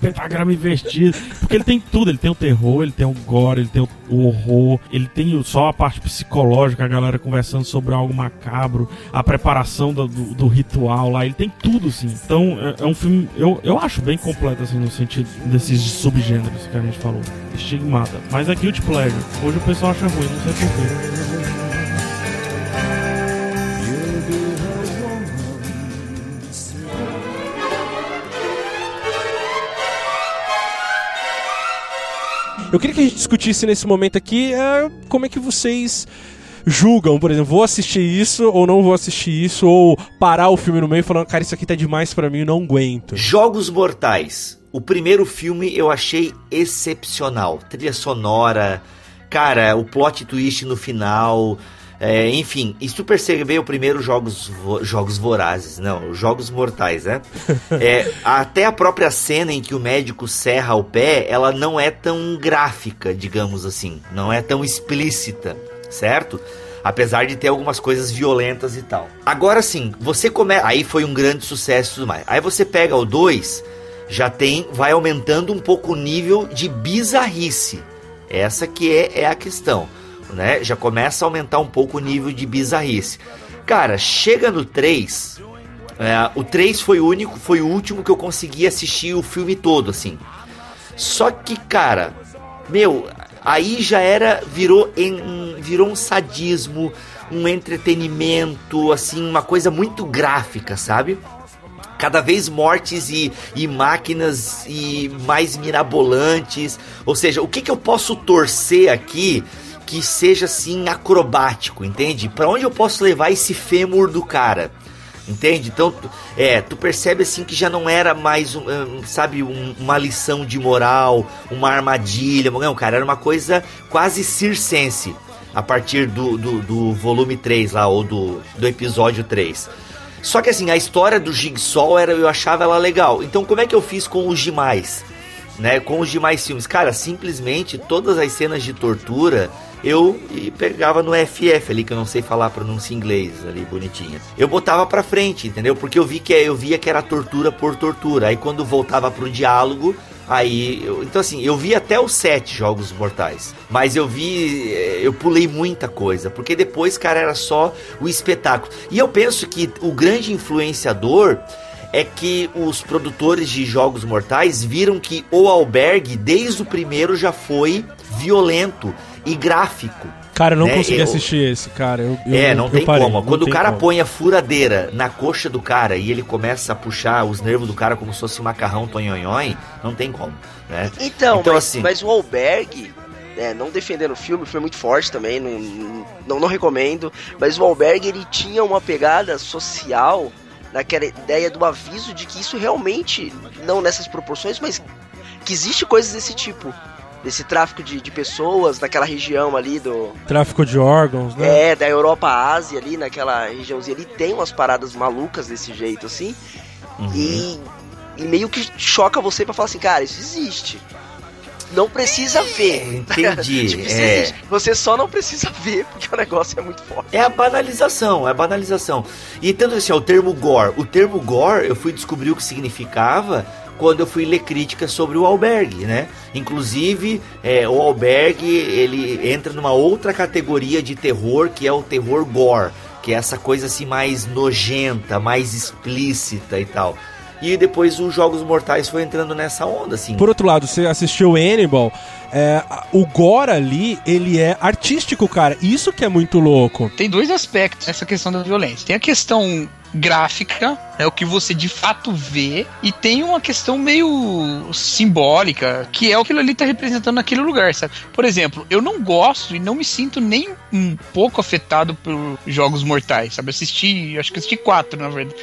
Pentagrama invertido. Porque ele tem tudo, ele tem o terror, ele tem o gore, ele tem o, horror, ele tem só a parte psicológica, a galera conversando sobre algo macabro, a preparação do, do- do ritual lá, ele tem tudo, assim. Então é, é um filme, eu, eu acho bem completo, assim, no sentido desses subgêneros que a gente falou. Estigmata. Mas é Guilty Pleasure. Hoje o pessoal acha ruim, não sei porquê. Eu queria que a gente discutisse nesse momento aqui é, como é que vocês julgam, por exemplo, vou assistir isso ou não vou assistir isso, ou parar o filme no meio falando, cara, isso aqui tá demais pra mim, não aguento. Jogos Mortais. O primeiro filme eu achei excepcional. Trilha sonora, cara, o plot twist no final. É, enfim, e se tu perceber o primeiro Jogos, Vo- jogos Vorazes, não, Jogos Mortais, né? <laughs> É, até a própria cena em que o médico serra o pé, ela não é tão gráfica, digamos assim. Não é tão explícita, certo? Apesar de ter algumas coisas violentas e tal. Agora sim, você começa. Aí foi um grande sucesso e tudo mais. Aí você pega o 2, já tem. Vai aumentando um pouco o nível de bizarrice. Essa que é, é a questão. Né? Já começa a aumentar um pouco o nível de bizarrice. Cara, chega no 3. é, o 3 foi o único, foi o último que eu consegui assistir o filme todo, assim. Só que, cara, meu, aí já era, virou, em, virou um sadismo, um entretenimento, assim, uma coisa muito gráfica, sabe? Cada vez mortes e, e máquinas e mais mirabolantes. Ou seja, o que, que eu posso torcer aqui que seja assim acrobático, entende? Para onde eu posso levar esse fêmur do cara? Entende? Então, é, tu percebe assim que já não era mais, um, um, sabe, um- uma lição de moral, uma armadilha. Não, cara, era uma coisa quase circense a partir do, do, do volume 3 lá, ou do, do episódio 3. Só que assim, a história do Jigsaw era, eu achava ela legal. Então, como é que eu fiz com os demais? Né, com os demais filmes, cara, simplesmente todas as cenas de tortura eu pegava no FF ali, que eu não sei falar pronúncia em inglês ali, bonitinha. Eu botava pra frente, entendeu? Porque eu vi que eu via que era tortura por tortura. Aí quando voltava pro diálogo, aí. eu- então assim, eu vi até os sete jogos mortais. Mas eu vi. eh, Eu pulei muita coisa. Porque depois, cara, era só o espetáculo. E eu penso que o grande influenciador é que os produtores de jogos mortais viram que o albergue, desde o primeiro, já foi violento e gráfico. Cara, eu não Né, consegui eu- assistir esse, cara. Eu, eu- é, não eu tem parei, como. não Quando o tem cara como. põe a furadeira na coxa do cara e ele começa a puxar os nervos do cara como se fosse macarrão tonhonhon, não tem como, né? Então, Então, mas, assim- mas o Alberg, né, não defendendo o filme, o é muito forte também, não, não, não recomendo, mas o Alberg ele tinha uma pegada social naquela ideia do aviso de que isso realmente, não nessas proporções, mas que existe coisas desse tipo. Desse tráfico de, de pessoas naquela região ali do. Tráfico de órgãos, né? É, da Europa à Ásia ali, naquela regiãozinha ali, tem umas paradas malucas desse jeito, assim. Uhum. E, e meio que choca você pra falar assim, cara, isso existe. Não precisa ver. Entendi. <laughs> Tipo, é. Você só não precisa ver, porque o negócio é muito forte. É a banalização, é a banalização. E tanto assim, ó, o termo gore. O termo gore, eu fui descobrir o que significava quando eu fui ler críticas sobre o albergue, né? Inclusive, é, o albergue, ele entra numa outra categoria de terror, que é o terror gore. Que é essa coisa assim mais nojenta, mais explícita e tal. E depois os Jogos Mortais foi entrando nessa onda, assim. Por outro lado, você assistiu Hannibal, é, o gore ali, ele é artístico, cara. Isso que é muito louco. Tem dois aspectos nessa questão da violência. Tem a questão gráfica, é o que você de fato vê, e tem uma questão meio simbólica, que é o que ele ali tá representando naquele lugar, sabe? Por exemplo, eu não gosto e não me sinto nem um pouco afetado por jogos mortais, sabe? Assisti, acho que assisti quatro, na verdade,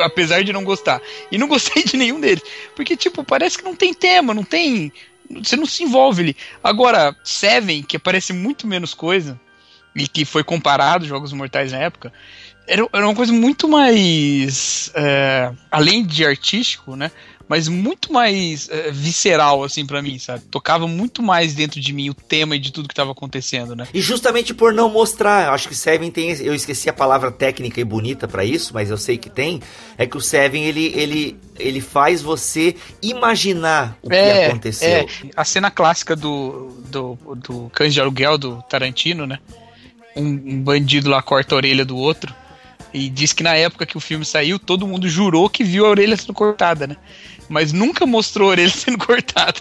apesar de não gostar. E não <laughs> gostei de nenhum deles, porque, tipo, parece que não tem tema, não tem. Você não se envolve ali. Agora, Seven, que aparece muito menos coisa, e que foi comparado Jogos Mortais na época, era, era uma coisa muito mais. É, além de artístico, né? Mas muito mais é, visceral, assim, para mim, sabe? Tocava muito mais dentro de mim o tema e de tudo que tava acontecendo, né? E justamente por não mostrar, eu acho que Seven tem. Eu esqueci a palavra técnica e bonita para isso, mas eu sei que tem. É que o Seven ele, ele, ele faz você imaginar o é, que aconteceu. É, a cena clássica do, do, do Cães de Aluguel do Tarantino, né? Um, um bandido lá corta a orelha do outro. E diz que na época que o filme saiu, todo mundo jurou que viu a orelha sendo cortada, né? Mas nunca mostrou a orelha <laughs> sendo cortada.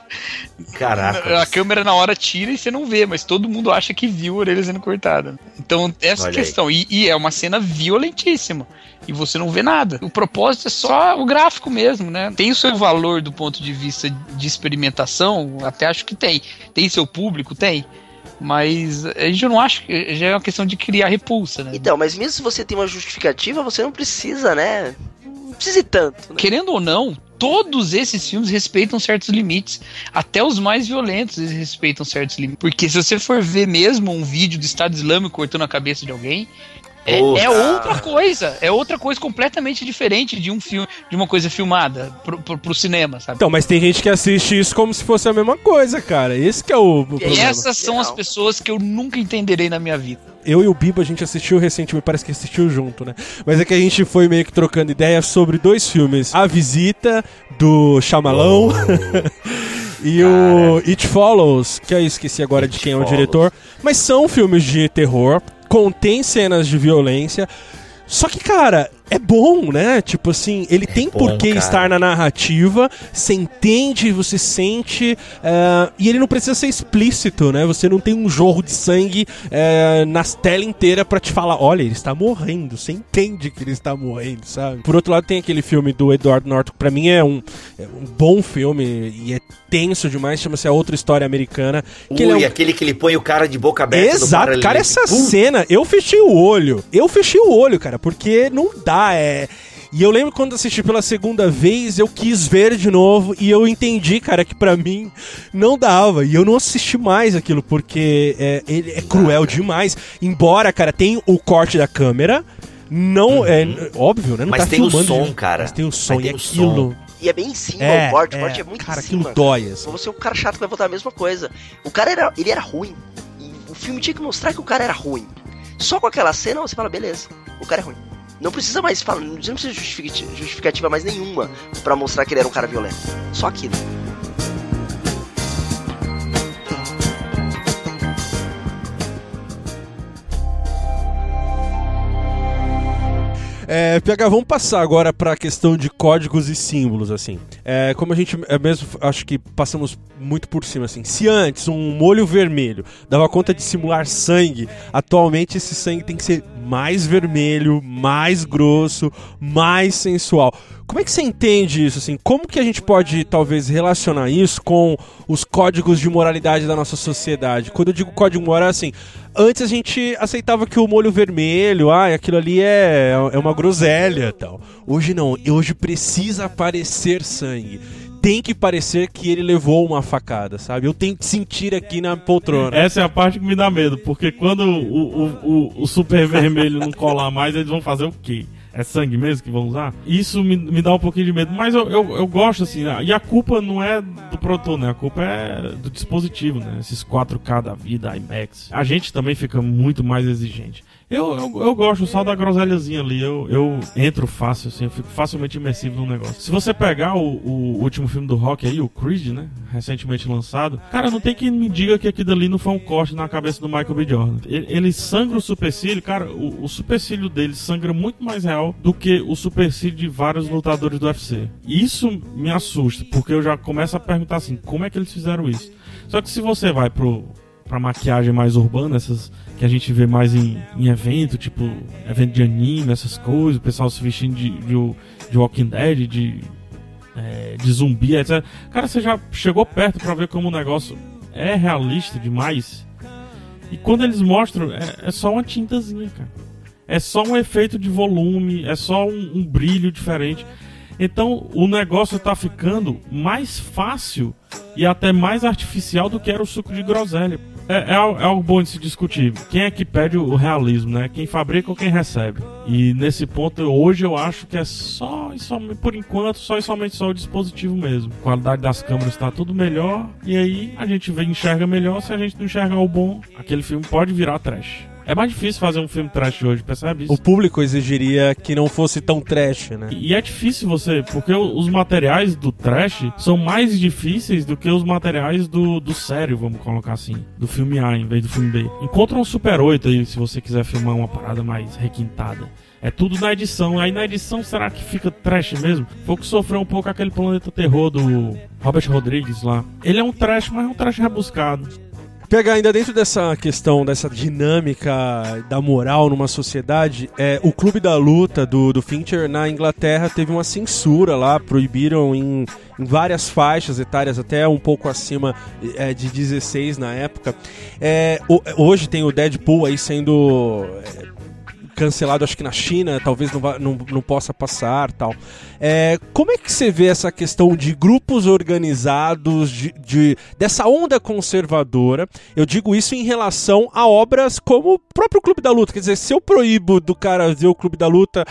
Caraca. A câmera na hora tira e você não vê, mas todo mundo acha que viu a orelha sendo cortada. Então, essa Olha questão. E, e, é uma cena violentíssima. E você não vê nada. O propósito é só o gráfico mesmo, né? Tem o seu valor do ponto de vista de experimentação, até acho que tem. Tem seu público? Tem. Mas a gente não acha que já é uma questão de criar repulsa, né? Então, mas mesmo se você tem uma justificativa, você não precisa, né? Não precisa tanto. Né? Querendo ou não, todos esses filmes respeitam certos limites. Até os mais violentos eles respeitam certos limites. Porque se você for ver mesmo um vídeo do Estado Islâmico cortando a cabeça de alguém, é, é, outra coisa, é outra coisa completamente diferente de um filme, de uma coisa filmada pro, pro, pro, cinema, sabe? Então, mas tem gente que assiste isso como se fosse a mesma coisa, cara. Esse que é o, o problema. E essas são as pessoas que eu nunca entenderei na minha vida. Eu e o Bibo, a gente assistiu recentemente, parece que assistiu junto, né? Mas é que a gente foi meio que trocando ideias sobre dois filmes. A Visita, do Chamalão. Oh. <laughs> E Cara. o It Follows, que eu esqueci agora It de quem Follows. é o diretor, mas são filmes de terror, contém cenas de violência. Só que, cara, é bom, né? Tipo assim, ele é tem bom, por que estar na narrativa, você entende, você sente, uh, e ele não precisa ser explícito, né? Você não tem um jorro de sangue uh, nas telas inteiras para te falar, olha, ele está morrendo, você entende que ele está morrendo, sabe? Por outro lado, tem aquele filme do Edward Norton, que pra mim é um, é um bom filme e é tenso demais, chama-se A Outra História Americana. Que Ui, é um... aquele que ele põe o cara de boca aberta Exato, cara, essa uh. cena, eu fechei o olho, eu fechei o olho, cara, porque não dá é. E eu lembro quando assisti pela segunda vez, eu quis ver de novo e eu entendi, cara, que para mim não dava. E eu não assisti mais aquilo, porque é, ele é cruel demais. Embora, cara, tem o corte da câmera. Não, uhum. é óbvio, né? Não mas tá tem o som, cara. Mas tem o som e aquilo. Som. E é bem em cima é, o corte, o corte é, é muito cara, em cima. Cara, aquilo dói, assim. Você é um cara chato que vai voltar a mesma coisa. O cara era, ele era ruim. E o filme tinha que mostrar que o cara era ruim. Só com aquela cena você fala, beleza, o cara é ruim. Não precisa mais falar, não precisa justificativa mais nenhuma para mostrar que ele era um cara violento. Só aquilo. É, PH, vamos passar agora para a questão de códigos e símbolos, assim. É, como a gente é mesmo, acho que passamos muito por cima, assim. Se antes um molho vermelho dava conta de simular sangue, atualmente esse sangue tem que ser mais vermelho, mais grosso, mais sensual. Como é que você entende isso, assim? Como que a gente pode, talvez, relacionar isso com os códigos de moralidade da nossa sociedade? Quando eu digo código moral, assim, antes a gente aceitava que o molho vermelho, ah, aquilo ali é, é uma groselha tal. Hoje não, hoje precisa aparecer sangue tem que parecer que ele levou uma facada, sabe? Eu tenho que sentir aqui na poltrona. Essa é a parte que me dá medo, porque quando o, o, o, o super vermelho não colar mais, eles vão fazer o quê? É sangue mesmo que vão usar? Isso me, me dá um pouquinho de medo. Mas eu, eu, eu gosto, assim. E a culpa não é do produtor, né? A culpa é do dispositivo, né? Esses 4K da vida, IMAX. A gente também fica muito mais exigente. Eu, eu, eu, gosto só da groselhazinha ali. Eu, eu entro fácil, assim, eu fico facilmente imersivo no negócio. Se você pegar o, o último filme do Rock aí, o Creed, né? Recentemente lançado, cara, não tem quem me diga que aquilo ali não foi um corte na cabeça do Michael B. Jordan. Ele, ele sangra o supercílio, cara, o, o supercílio dele sangra muito mais real do que o supercílio de vários lutadores do UFC. Isso me assusta, porque eu já começo a perguntar assim, como é que eles fizeram isso? Só que se você vai pro, pra maquiagem mais urbana, essas que a gente vê mais em, em evento, tipo evento de anime, essas coisas, o pessoal se vestindo de, de, de Walking Dead, de, é, de zumbi, etc. Cara, você já chegou perto para ver como o negócio é realista demais. E quando eles mostram, é, é, só uma tintazinha, cara. É só um efeito de volume, é só um, um brilho diferente. Então o negócio tá ficando mais fácil e até mais artificial do que era o suco de groselha. É, é, algo- é algo bom de se discutir. Quem é que pede o realismo, né? Quem fabrica ou quem recebe? E nesse ponto, hoje eu acho que é só e somente, por enquanto, só e somente só o dispositivo mesmo. A qualidade das câmeras está tudo melhor. E aí a gente vê, enxerga melhor. Se a gente não enxergar o bom, aquele filme pode virar trash. É mais difícil fazer um filme trash hoje, percebe isso? O público exigiria que não fosse tão trash, né? E é difícil você, porque os materiais do trash são mais difíceis do que os materiais do, do sério, vamos colocar assim. Do filme A em vez do filme B. Encontra um Super 8 aí, se você quiser filmar uma parada mais requintada. É tudo na edição. Aí na edição, será que fica trash mesmo? Foi o que sofreu um pouco aquele planeta terror do Robert Rodrigues lá. Ele é um trash, mas é um trash rebuscado. Pegar ainda dentro dessa questão, dessa dinâmica da moral numa sociedade, é, o Clube da Luta do, do Fincher na Inglaterra teve uma censura lá, proibiram em, em várias faixas etárias, até um pouco acima é, de 16 na época. É, hoje tem o Deadpool aí sendo é, cancelado, acho que na China, talvez não, vá- não, não possa passar tal. É, como é que você vê essa questão de grupos organizados, de, de- dessa onda conservadora? Eu digo isso em relação a obras como o próprio Clube da Luta. Quer dizer, se eu proíbo do cara ver o Clube da Luta.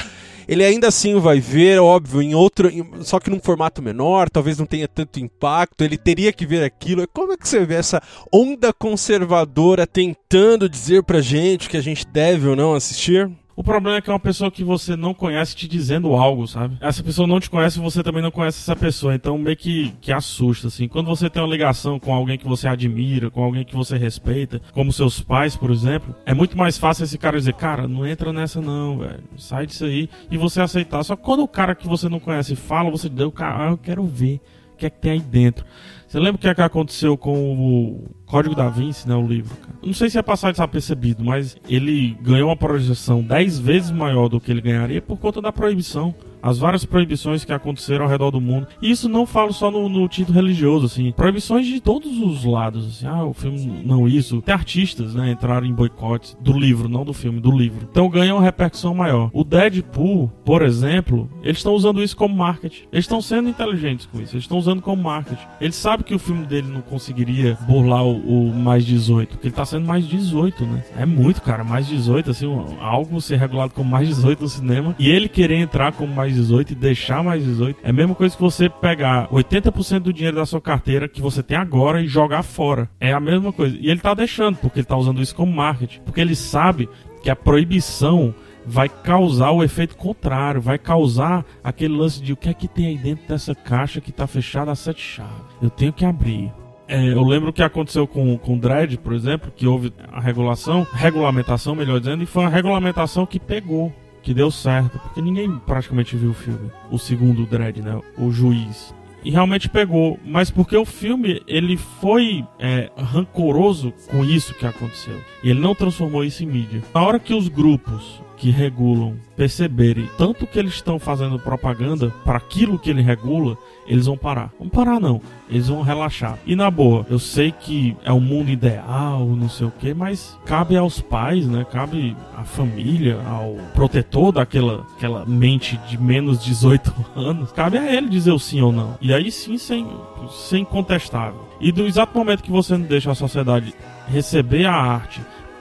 Ele ainda assim vai ver, óbvio, em outro. em- só que num formato menor, talvez não tenha tanto impacto, ele teria que ver aquilo. Como é que você vê essa onda conservadora tentando dizer pra gente que a gente deve ou não assistir? O problema é que é uma pessoa que você não conhece te dizendo algo, sabe? Essa pessoa não te conhece, você também não conhece essa pessoa, então meio que, que assusta, assim. Quando você tem uma ligação com alguém que você admira, com alguém que você respeita, como seus pais, por exemplo, é muito mais fácil esse cara dizer, cara, não entra nessa não, velho, sai disso aí, e você aceitar. Só que quando o cara que você não conhece fala, você diz, cara, ah, eu quero ver que é que tem aí dentro. Você lembra o que, é que aconteceu com o Código da Vinci, né? O livro, cara. Não sei se é passar desapercebido, mas ele ganhou uma projeção 10 vezes maior do que ele ganharia por conta da proibição. As várias proibições que aconteceram ao redor do mundo. E isso não falo só no, no título religioso, assim. Proibições de todos os lados, assim. Ah, o filme não isso. Até artistas, né? Entraram em boicotes do livro, não do filme, do livro. Então ganha uma repercussão maior. O Deadpool, por exemplo, eles estão usando isso como marketing. Eles estão sendo inteligentes com isso. Eles estão usando como marketing. Ele sabe que o filme dele não conseguiria burlar o, o mais 18. Porque ele tá sendo mais 18, né? É muito, cara. Mais 18, assim, algo ser regulado como mais 18 no cinema. E ele querer entrar como mais 18 e deixar mais 18. É a mesma coisa que você pegar 80% do dinheiro da sua carteira que você tem agora e jogar fora. É a mesma coisa. E ele tá deixando, porque ele tá usando isso como marketing. Porque ele sabe que a proibição vai causar o efeito contrário, vai causar aquele lance de o que é que tem aí dentro dessa caixa que tá fechada a sete chaves. Eu tenho que abrir. É, eu lembro o que aconteceu com, com o Dredd, por exemplo, que houve a regulação, regulamentação, melhor dizendo, e foi uma regulamentação que pegou, que deu certo, porque ninguém praticamente viu o filme. O segundo Dredd, né? O juiz. E realmente pegou, mas porque o filme ele foi é, rancoroso com isso que aconteceu. E ele não transformou isso em mídia. Na hora que os grupos que regulam perceberem tanto que eles estão fazendo propaganda para aquilo que ele regula, eles vão parar. Vão parar não, eles vão relaxar. E na boa, eu sei que é um mundo ideal, não sei o que, mas cabe aos pais, né? Cabe à família, ao protetor daquela aquela mente de menos 18 <laughs> anos, cabe a ele dizer o sim ou não. E aí sim, sem, sem contestável. E do exato momento que você não deixa a sociedade receber a arte,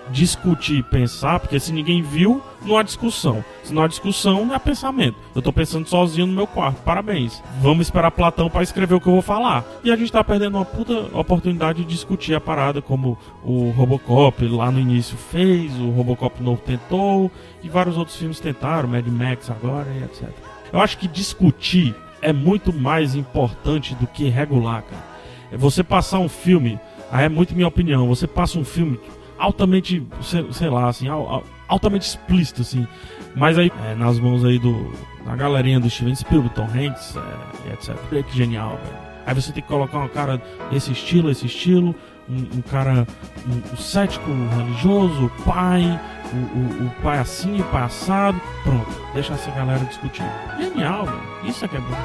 discutir, pensar, porque se ninguém viu, não há discussão. Se não há discussão, não há pensamento. Eu tô pensando sozinho no meu quarto. Parabéns. Vamos esperar Platão para escrever o que eu vou falar. E a gente tá perdendo uma puta oportunidade de discutir a parada, como o Robocop lá no início fez, o Robocop novo tentou, e vários outros filmes tentaram, Mad Max agora e etc. Eu acho que discutir é muito mais importante do que regular, cara. É Você passar um filme, aí é muito minha opinião, você passa um filme altamente, sei, sei lá, assim, al- al- altamente explícito, assim. Mas aí, é, nas mãos aí do, da galerinha do Steven Spielberg, Tom Hanks, é, etc. Que genial, velho. Aí você tem que colocar um cara esse estilo, esse estilo, um, um cara, um, um cético religioso, o pai, o, o, o pai assim, o pai assado. Pronto, deixa essa galera discutir. Genial, velho. Isso é que é bom.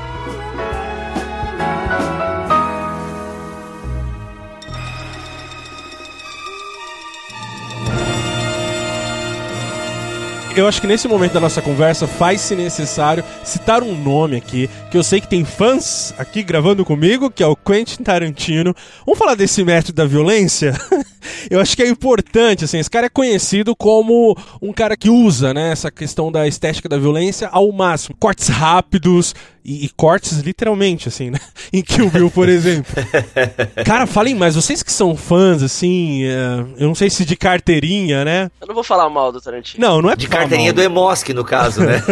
Eu acho que nesse momento da nossa conversa faz-se necessário citar um nome aqui, que eu sei que tem fãs aqui gravando comigo, que é o Quentin Tarantino. Vamos falar desse método da violência? <laughs> <laughs> eu acho que é importante, assim, esse cara é conhecido como um cara que usa, né, essa questão da estética da violência ao máximo. Cortes rápidos e, e cortes literalmente, assim, né? <laughs> Em Kill Bill, por exemplo. <laughs> cara, falem mais, vocês que são fãs, assim, é, eu não sei se de carteirinha, né? Eu não vou falar mal do Tarantino. Não, não é De carteirinha mal. do Emosk, no caso, né?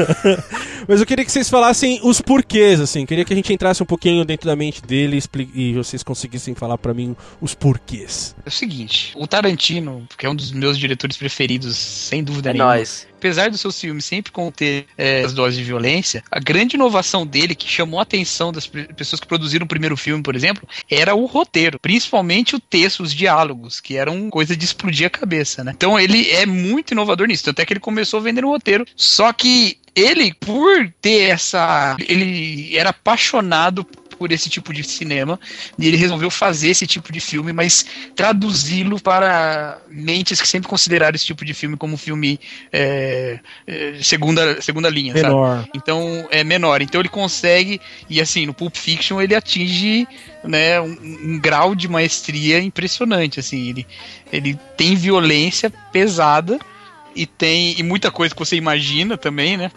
Mas eu queria que vocês falassem os porquês, assim. Queria que a gente entrasse um pouquinho dentro da mente dele e e vocês conseguissem falar pra mim os porquês. É o seguinte, o Tarantino, que é um dos meus diretores preferidos, sem dúvida É nenhuma. nóis. Apesar dos seus filmes sempre conter é, as doses de violência, a grande inovação dele, que chamou a atenção das pessoas que produziram o primeiro filme, por exemplo, era o roteiro. Principalmente o texto, os diálogos, que eram coisa de explodir a cabeça, né? Então ele é muito inovador nisso. Tanto é que ele começou vendendo roteiro. Só que ele, por ter essa. Ele era apaixonado por esse tipo de cinema e ele resolveu fazer esse tipo de filme, mas traduzi-lo para mentes que sempre consideraram esse tipo de filme como um filme é, é, segunda, segunda linha, sabe? Menor. Então é menor. Então ele consegue e assim no Pulp Fiction ele atinge né, um, um grau de maestria impressionante. Assim, ele ele tem violência pesada e tem e muita coisa que você imagina também, né?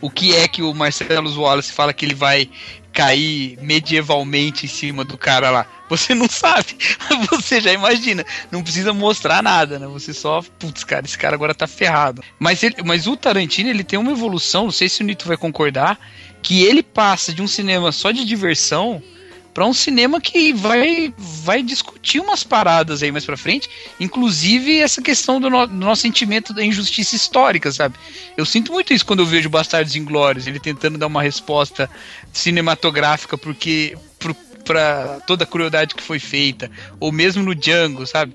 O que é que o Marcelo Wallace fala que ele vai cair medievalmente em cima do cara lá? Você não sabe, <laughs> você já imagina. Não precisa mostrar nada, né? Você só, putz, cara, esse cara agora tá ferrado. Mas, ele, mas o Tarantino, ele tem uma evolução, não sei se o Nito vai concordar, que ele passa de um cinema só de diversão para um cinema que vai vai discutir umas paradas aí mais para frente, inclusive essa questão do, no- do nosso sentimento da injustiça histórica, sabe? Eu sinto muito isso quando eu vejo Bastardos Inglórios, ele tentando dar uma resposta cinematográfica porque pro, pra toda a crueldade que foi feita, ou mesmo no Django, sabe?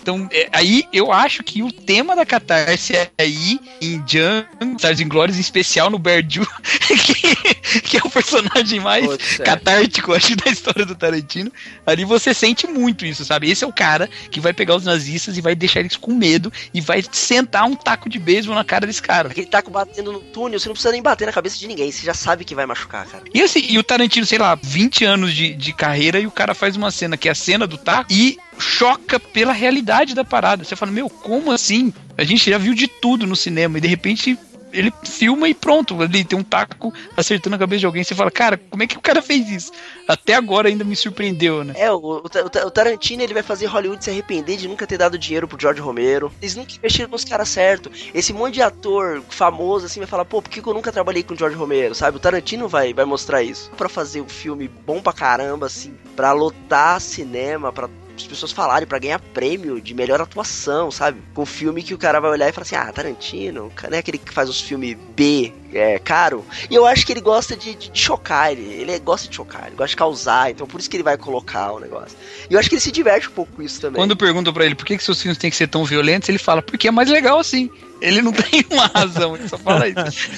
Então, é, aí eu acho que o tema da catarse é aí em Django, Stars Inglórios, em especial no Berdu, <laughs> que, que é o personagem mais Putz, é. catártico, acho, da história do Tarantino. Ali você sente muito isso, sabe? Esse é o cara que vai pegar os nazistas e vai deixar eles com medo e vai sentar um taco de beisebol na cara desse cara. Aquele taco batendo no túnel, você não precisa nem bater na cabeça de ninguém, você já sabe que vai machucar, cara. E, assim, e o Tarantino, sei lá, 20 anos de, de carreira e o cara faz uma cena que é a cena do taco e choca pela realidade da parada. Você fala, meu, como assim? A gente já viu de tudo no cinema e de repente ele filma e pronto, ali tem um taco acertando a cabeça de alguém. Você fala, cara, como é que o cara fez isso? Até agora ainda me surpreendeu, né? É, o, o, o Ta- o Tarantino ele vai fazer Hollywood se arrepender de nunca ter dado dinheiro pro George Romero. Eles nunca investiram nos caras certo. Esse monte de ator famoso assim vai falar, pô, por que eu nunca trabalhei com o George Romero, sabe? O Tarantino vai, vai mostrar isso. Pra fazer um filme bom pra caramba, assim, pra lotar cinema, pra as pessoas falarem, pra ganhar prêmio de melhor atuação, sabe? Com filme que o cara vai olhar e falar assim, ah, Tarantino, não é aquele que faz os filmes B, é, caro. E eu acho que ele gosta de, de- de chocar, ele, ele gosta de chocar, ele gosta de causar, então por isso que ele vai colocar o negócio. E eu acho que ele se diverte um pouco com isso também. Quando perguntam pra ele por que, que seus filmes têm que ser tão violentos, ele fala, porque é mais legal assim. Ele não <laughs> tem uma razão, ele só fala isso.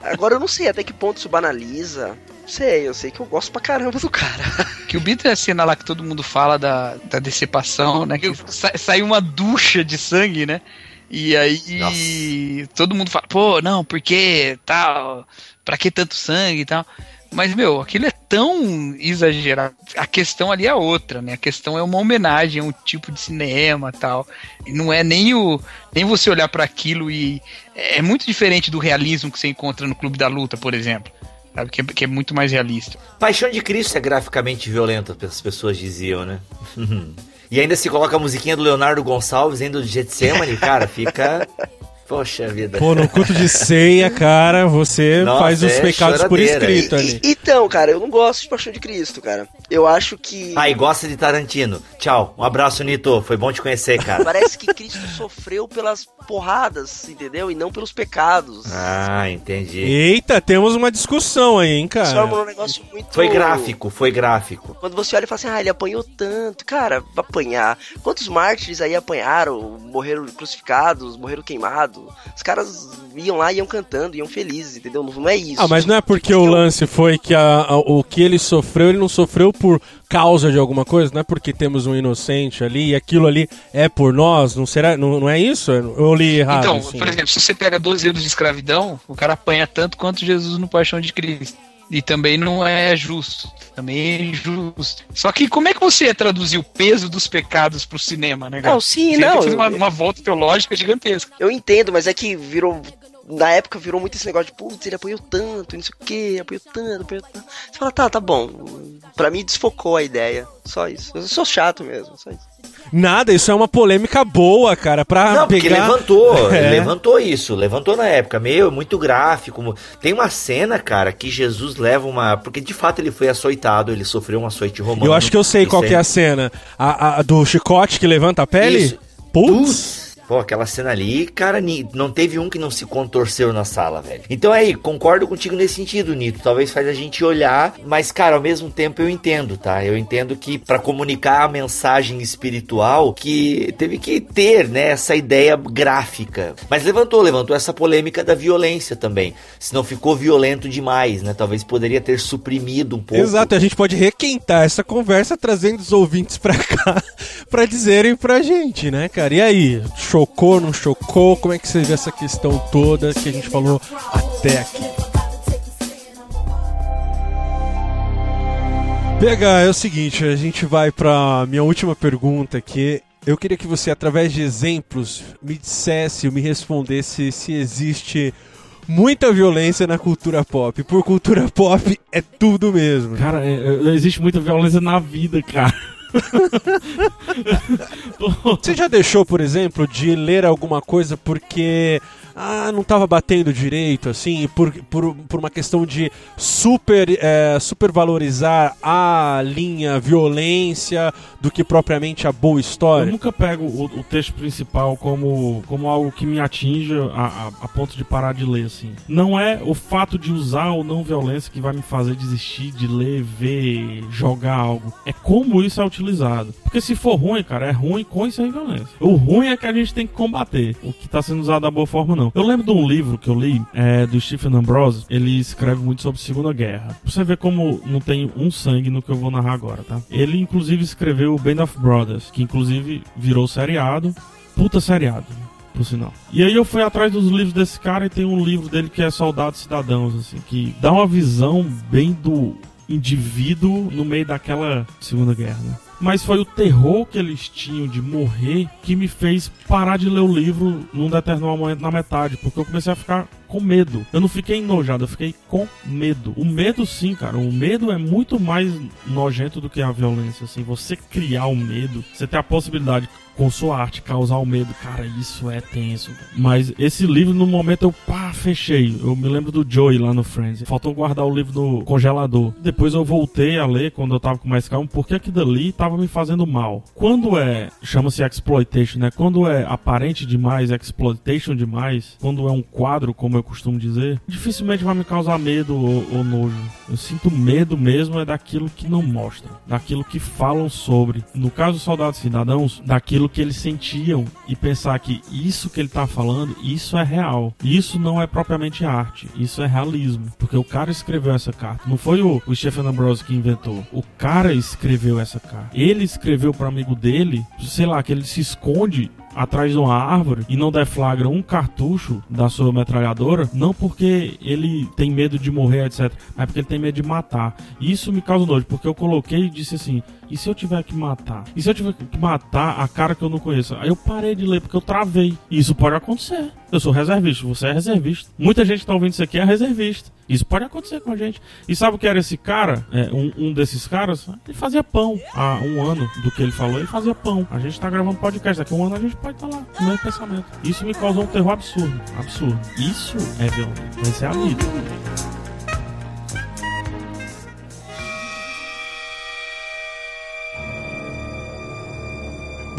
Agora eu não sei até que ponto isso banaliza. Sei, eu sei que eu gosto pra caramba do cara. <laughs> Que o Beat é a cena lá que todo mundo fala da, da decepção, né? Que sa- sai uma ducha de sangue, né? E aí todo mundo fala, pô, não, porque tal, pra que tanto sangue e tal. Mas, meu, aquilo é tão exagerado. A questão ali é outra, né? A questão é uma homenagem a um tipo de cinema tal. E não é nem o. Nem você olhar para aquilo e. É muito diferente do realismo que você encontra no Clube da Luta, por exemplo. Sabe? Que, é- que é muito mais realista. Paixão de Cristo é graficamente violenta, as pessoas diziam, né? <laughs> e ainda se coloca a musiquinha do Leonardo Gonçalves, ainda do Getsemane, cara, fica. Poxa vida. Pô, no culto de ceia, cara, você Nossa, faz os é pecados por choradeira. escrito E- ali. e- então, cara, eu não gosto de Paixão de Cristo, cara. Eu acho que. Ah, e gosta de Tarantino. Tchau. Um abraço, Nito. Foi bom te conhecer, cara. Parece que Cristo sofreu pelas porradas, entendeu? E não pelos pecados. Ah, entendi. Eita, temos uma discussão aí, hein, cara. num negócio muito. Foi gráfico, foi gráfico. Quando você olha e fala assim, ah, ele apanhou tanto. Cara, apanhar. Quantos mártires aí apanharam, morreram crucificados, morreram queimados? Os caras iam lá, iam cantando, iam felizes, entendeu? Não é isso. Ah, mas não é porque o lance foi que a- a- o que ele sofreu, ele não sofreu por causa de alguma coisa, não é porque temos um inocente ali e aquilo ali é por nós, não será, não, não é isso? Eu li errado. Então, assim. por exemplo, se você pega 12 anos de escravidão, o cara apanha tanto quanto Jesus no Paixão de Cristo. E também não é justo. Também é injusto. Só que como é que você ia traduzir o peso dos pecados pro cinema, né, cara? Não, sim, você não. fazer uma, uma volta teológica gigantesca. Eu entendo, mas é que virou. Na época virou muito esse negócio de, putz, ele apoiou tanto, não sei o que, apoiou tanto, apoiou tanto. Você fala, tá, tá bom. Pra mim desfocou a ideia. Só isso. Eu sou chato mesmo, só isso. Nada, isso é uma polêmica boa, cara, pra Não, porque pegar... levantou, <laughs> É. levantou isso, levantou na época, meu, muito gráfico. Tem uma cena, cara, que Jesus leva uma. Porque de fato ele foi açoitado, ele sofreu um açoite romano. Eu acho que eu sei qual que é a cena. A, a- do chicote que levanta a pele? Isso. Putz! Pô, aquela cena ali, cara, não teve um que não se contorceu na sala, velho. Então aí, concordo contigo nesse sentido, Nito. Talvez faz a gente olhar, mas, cara, ao mesmo tempo eu entendo, tá? Eu entendo que pra comunicar a mensagem espiritual, que teve que ter, né, essa ideia gráfica. Mas levantou, levantou essa polêmica da violência também. Se não ficou violento demais, né? Talvez poderia ter suprimido um pouco. Exato, a gente pode requentar essa conversa trazendo os ouvintes pra cá <laughs> pra dizerem pra gente, né, cara? E aí, chocou, não chocou? Como é que você vê essa questão toda que a gente falou até aqui? PH, é o seguinte, a gente vai pra minha última pergunta aqui. Eu queria que você, através de exemplos, me dissesse, me respondesse se existe muita violência na cultura pop. Por cultura pop é tudo mesmo. Cara, é- é- existe muita violência na vida, cara. Você já deixou, por exemplo, de ler alguma coisa porque ah, não tava batendo direito, assim, por, por, por uma questão de super, é, supervalorizar a linha violência do que propriamente a boa Eu história? nunca pego o, o texto principal como, como algo que me atinja a, a- a ponto de parar de ler, assim. Não é o fato de usar ou não violência que vai me fazer desistir de ler, ver, jogar algo. É como isso é utilizado. Porque se for ruim, cara, é ruim com e sem violência. O ruim é que a gente tem que combater. O que tá sendo usado da boa forma, não. Eu lembro de um livro que eu li, é, do Stephen Ambrose. Ele escreve muito sobre a Segunda Guerra. Você ver como não tem um sangue no que eu vou narrar agora, tá? Ele, inclusive, escreveu Band of Brothers, que inclusive virou seriado. Puta seriado, por sinal. E aí eu fui atrás dos livros desse cara e tem um livro dele que é Soldados Cidadãos, assim, que dá uma visão bem do indivíduo no meio daquela Segunda Guerra, né? Mas foi o terror que eles tinham de morrer que me fez parar de ler o livro num determinado momento na metade, porque eu comecei a ficar com medo. Eu não fiquei enojado, eu fiquei com medo. O medo, sim, cara, o medo é muito mais nojento do que a violência, assim. Você criar o medo, você ter a possibilidade com sua arte causar o medo, cara, isso é tenso. Mas esse livro, no momento, eu pá, fechei. Eu me lembro do Joey lá no Friends. Faltou guardar o livro no congelador. Depois eu voltei a ler quando eu tava com mais calma, porque aquilo dali tava me fazendo mal. Quando é, chama-se exploitation, né? Quando é aparente demais, exploitation demais, quando é um quadro, como eu costumo dizer, dificilmente vai me causar medo ou, ou nojo. Eu sinto medo mesmo é daquilo que não mostram, daquilo que falam sobre. No caso dos soldados cidadãos, daquilo que eles sentiam e pensar que isso que ele tá falando, isso é real. Isso não é propriamente arte, isso é realismo. Porque o cara escreveu essa carta. Não foi o, o Stephen Ambrose que inventou. O cara escreveu essa carta. Ele escreveu para amigo dele, sei lá, que ele se esconde atrás de uma árvore e não deflagra um cartucho da sua metralhadora, não porque ele tem medo de morrer, etc, mas porque ele tem medo de matar. E isso me causa nojo, porque eu coloquei e disse assim: e se eu tiver que matar? E se eu tiver que matar a cara que eu não conheço? Aí eu parei de ler porque eu travei. E isso pode acontecer. Eu sou reservista, você é reservista. Muita gente que tá ouvindo isso aqui é reservista. Isso pode acontecer com a gente. E sabe o que era esse cara? É, um, um desses caras? Ele fazia pão. Há um ano do que ele falou, ele fazia pão. A gente tá gravando podcast. Daqui a um ano a gente pode estar lá, no mesmo pensamento. Isso me causou um terror absurdo. Absurdo. Isso é violento. Essa é a vida.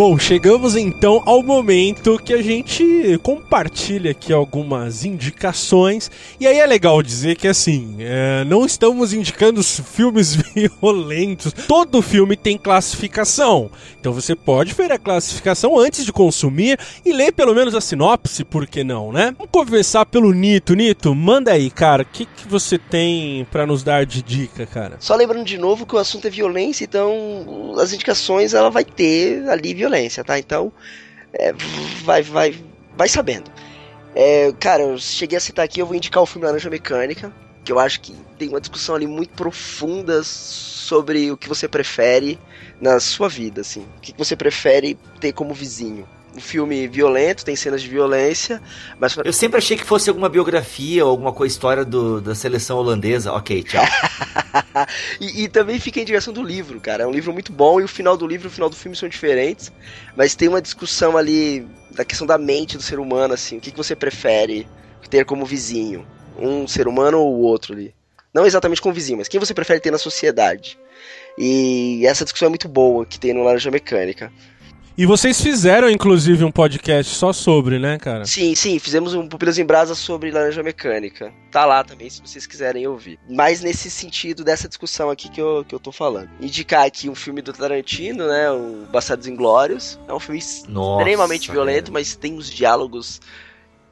Bom, chegamos então ao momento que a gente compartilha aqui algumas indicações. E aí é legal dizer que assim, é, não estamos indicando filmes <laughs> violentos. Todo filme tem classificação. Então você pode ver a classificação antes de consumir e ler pelo menos a sinopse, por que não, né? Vamos conversar pelo Nito. Nito, manda aí, cara, o que, que você tem pra nos dar de dica, cara? Só lembrando de novo que o assunto é violência, então as indicações ela vai ter ali violência, tá? Então, é, vai, vai, vai sabendo. É, cara, eu cheguei a citar aqui, eu vou indicar o filme Laranja Mecânica. que eu acho que tem uma discussão ali muito profunda sobre o que você prefere na sua vida, assim. O que você prefere ter como vizinho? Um filme violento, tem cenas de violência, mas... Eu sempre achei que fosse alguma biografia ou alguma coisa, história do, da seleção holandesa. Ok, tchau. <laughs> e, e, também fica em direção do livro, cara. É um livro muito bom e o final do livro e o final do filme são diferentes, mas tem uma discussão ali da questão da mente do ser humano, assim. O que, que você prefere ter como vizinho? Um ser humano ou o outro ali? Não exatamente como vizinho, mas quem você prefere ter na sociedade? E essa discussão é muito boa que tem no Laranja Mecânica. E vocês fizeram, inclusive, um podcast só sobre, né, cara? Sim, sim, fizemos um Pupilas em Brasa sobre laranja mecânica. Tá lá também, se vocês quiserem ouvir. Mas nesse sentido dessa discussão aqui que eu, que eu tô falando. Indicar aqui um filme do Tarantino, né, o Bastardos Inglórios. É um filme Nossa, extremamente violento, mas tem uns diálogos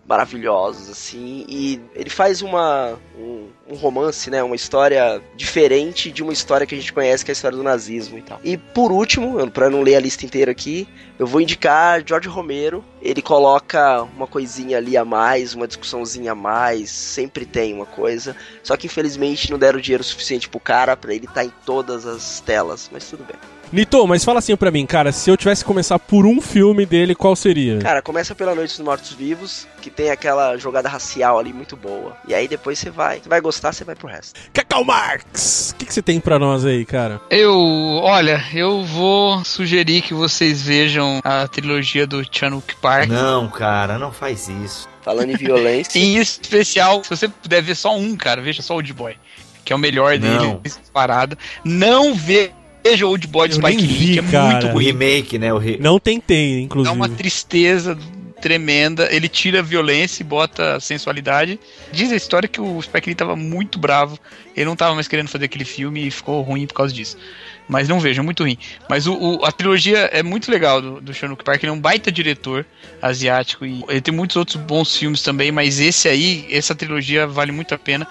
maravilhosos, assim, e ele faz uma, um, um, romance, né, uma história diferente de uma história que a gente conhece, que é a história do nazismo e tal. E por último, para não ler a lista inteira aqui, eu vou indicar George Romero, ele coloca uma coisinha ali a mais, uma discussãozinha a mais, sempre tem uma coisa, só que infelizmente não deram dinheiro suficiente pro cara para ele estar tá em todas as telas, mas tudo bem. Nito, mas fala assim pra mim, cara, se eu tivesse que começar por um filme dele, qual seria? Cara, começa pela Noite dos Mortos Vivos, que tem aquela jogada racial ali muito boa. E aí depois você vai, você vai gostar, você vai pro resto. Cacau Marx, o que, que você tem pra nós aí, cara? Eu, olha, eu vou sugerir que vocês vejam a trilogia do Chanuk Park. Não, cara, não faz isso. Falando em violência. <laughs> em especial, se você puder ver só um, cara, veja só o Old Boy que é o melhor não. dele disparado. Não vê Veja Old Boy do Spike Lee, que é cara. muito O remake, né? O re... Não tentei, inclusive. É uma tristeza tremenda. Ele tira a violência e bota a sensualidade. Diz a história que o Spike Lee tava muito bravo. Ele não tava mais querendo fazer aquele filme e ficou ruim por causa disso. Mas não vejo, é muito ruim. Mas o, o, a trilogia é muito legal do, do Sean Park. Ele é um baita diretor asiático e ele tem muitos outros bons filmes também. Mas esse aí, essa trilogia vale muito a pena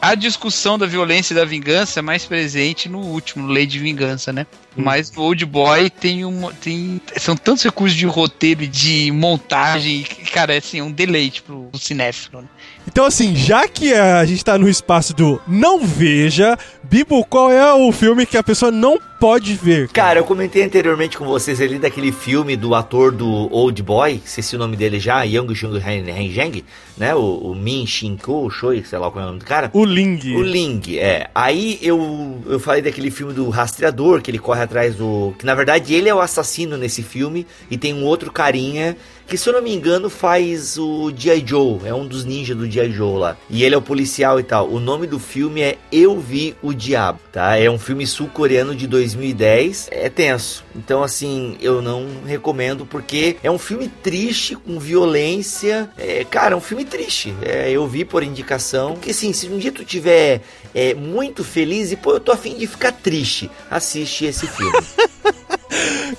a discussão da violência e da vingança é mais presente no último, no Lei de Vingança, né? Hum. Mas no Old Boy tem uma. Tem, são tantos recursos de roteiro e de montagem, que, cara, é assim, um deleite pro, pro cinéfilo, né? Então, assim, já que a gente tá no espaço do não veja, Bibo, qual é o filme que a pessoa não pode ver? Cara, cara eu comentei anteriormente com vocês ali daquele filme do ator do Old Boy, se o nome dele já, Yang Jung Zheng, né? O, o Min Shin Ko, Choi, sei lá qual é o nome do cara. O Ling. O Ling, é. Aí eu, eu falei daquele filme do Rastreador, que ele corre atrás do. Que na verdade ele é o assassino nesse filme, e tem um outro carinha que se eu não me engano faz o G.I. Joe, é um dos ninjas do G.I. Joe lá. E ele é o policial e tal. O nome do filme é Eu Vi o Diabo, tá? É um filme sul-coreano de 2010. É tenso. Então, assim, eu não recomendo porque é um filme triste, com violência. É, cara, é um filme triste. É, eu vi por indicação. Porque, assim, se um dia tu tiver é, muito feliz e, pô, eu tô afim de ficar triste, assiste esse filme. <laughs>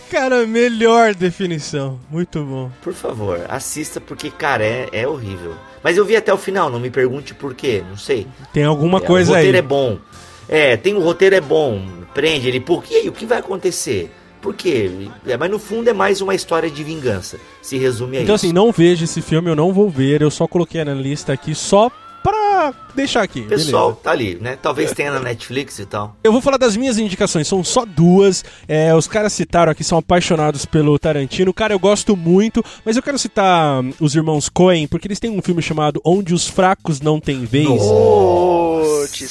Cara, melhor definição. Muito bom. Por favor, assista porque, cara, é, é horrível. Mas eu vi até o final, não me pergunte por quê, não sei. Tem alguma é, coisa aí. O roteiro aí. é bom. É, tem o roteiro é bom. Prende ele. Por quê? O que vai acontecer? Por quê? É, mas no fundo é mais uma história de vingança. Se resume a então, isso. Então assim, não vejo esse filme, eu não vou ver. Eu só coloquei na lista aqui só pra deixar aqui. Pessoal, beleza. tá ali, né? Talvez tenha na Netflix e tal. Eu vou falar das minhas indicações, são só duas. É, os caras citaram aqui, são apaixonados pelo Tarantino. Cara, eu gosto muito, mas eu quero citar hum, os irmãos Coen, porque eles têm um filme chamado Onde os Fracos Não Têm Vez.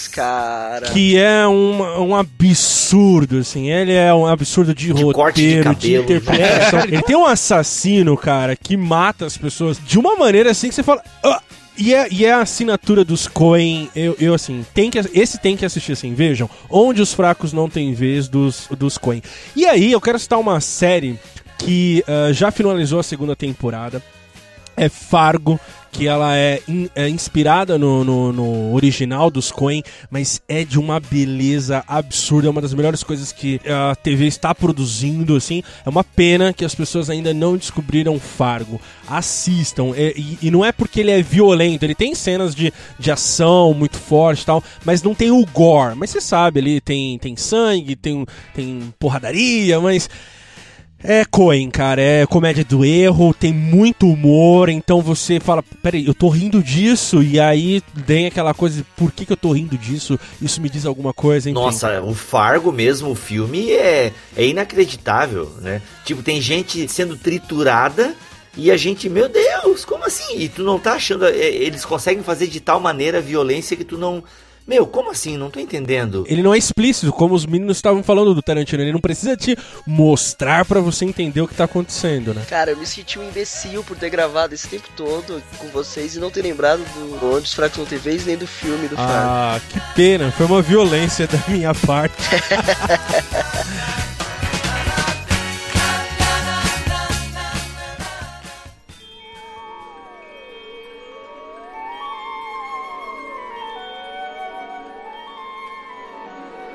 Cara. Que é um, um absurdo, assim. Ele é um absurdo de, de roteiro, de, de interpretação. Ele tem um assassino, cara, que mata as pessoas de uma maneira assim que você fala. Ah! E é, e é a assinatura dos Coen, eu, eu assim, tem que, esse tem que assistir assim, vejam, onde os fracos não têm vez dos, dos Coen. E aí, eu quero citar uma série que uh, já finalizou a segunda temporada, é Fargo, que ela é, in, é inspirada no, no, no, original dos Coen, mas é de uma beleza absurda, é uma das melhores coisas que a TV está produzindo, assim. É uma pena que as pessoas ainda não descobriram Fargo. Assistam, é, e, e, não é porque ele é violento, ele tem cenas de, de ação muito forte e tal, mas não tem o gore. Mas você sabe, ali tem, tem sangue, tem, tem porradaria, mas É Coen, cara, é comédia do erro, tem muito humor, então você fala, peraí, eu tô rindo disso, e aí tem aquela coisa, por que, que eu tô rindo disso? Isso me diz alguma coisa, enfim. Nossa, o Fargo mesmo, o filme, é, é inacreditável, né? Tipo, tem gente sendo triturada e a gente, meu Deus, como assim? E tu não tá achando. é, Eles conseguem fazer de tal maneira a violência que tu não. Meu, como assim? Não tô entendendo. Ele não é explícito, como os meninos estavam falando do Tarantino, ele não precisa te mostrar pra você entender o que tá acontecendo, né? Cara, eu me senti um imbecil por ter gravado esse tempo todo com vocês e não ter lembrado do Onde os Fracos Não nem do filme do. Ah, que pena, foi uma violência da minha parte. <laughs>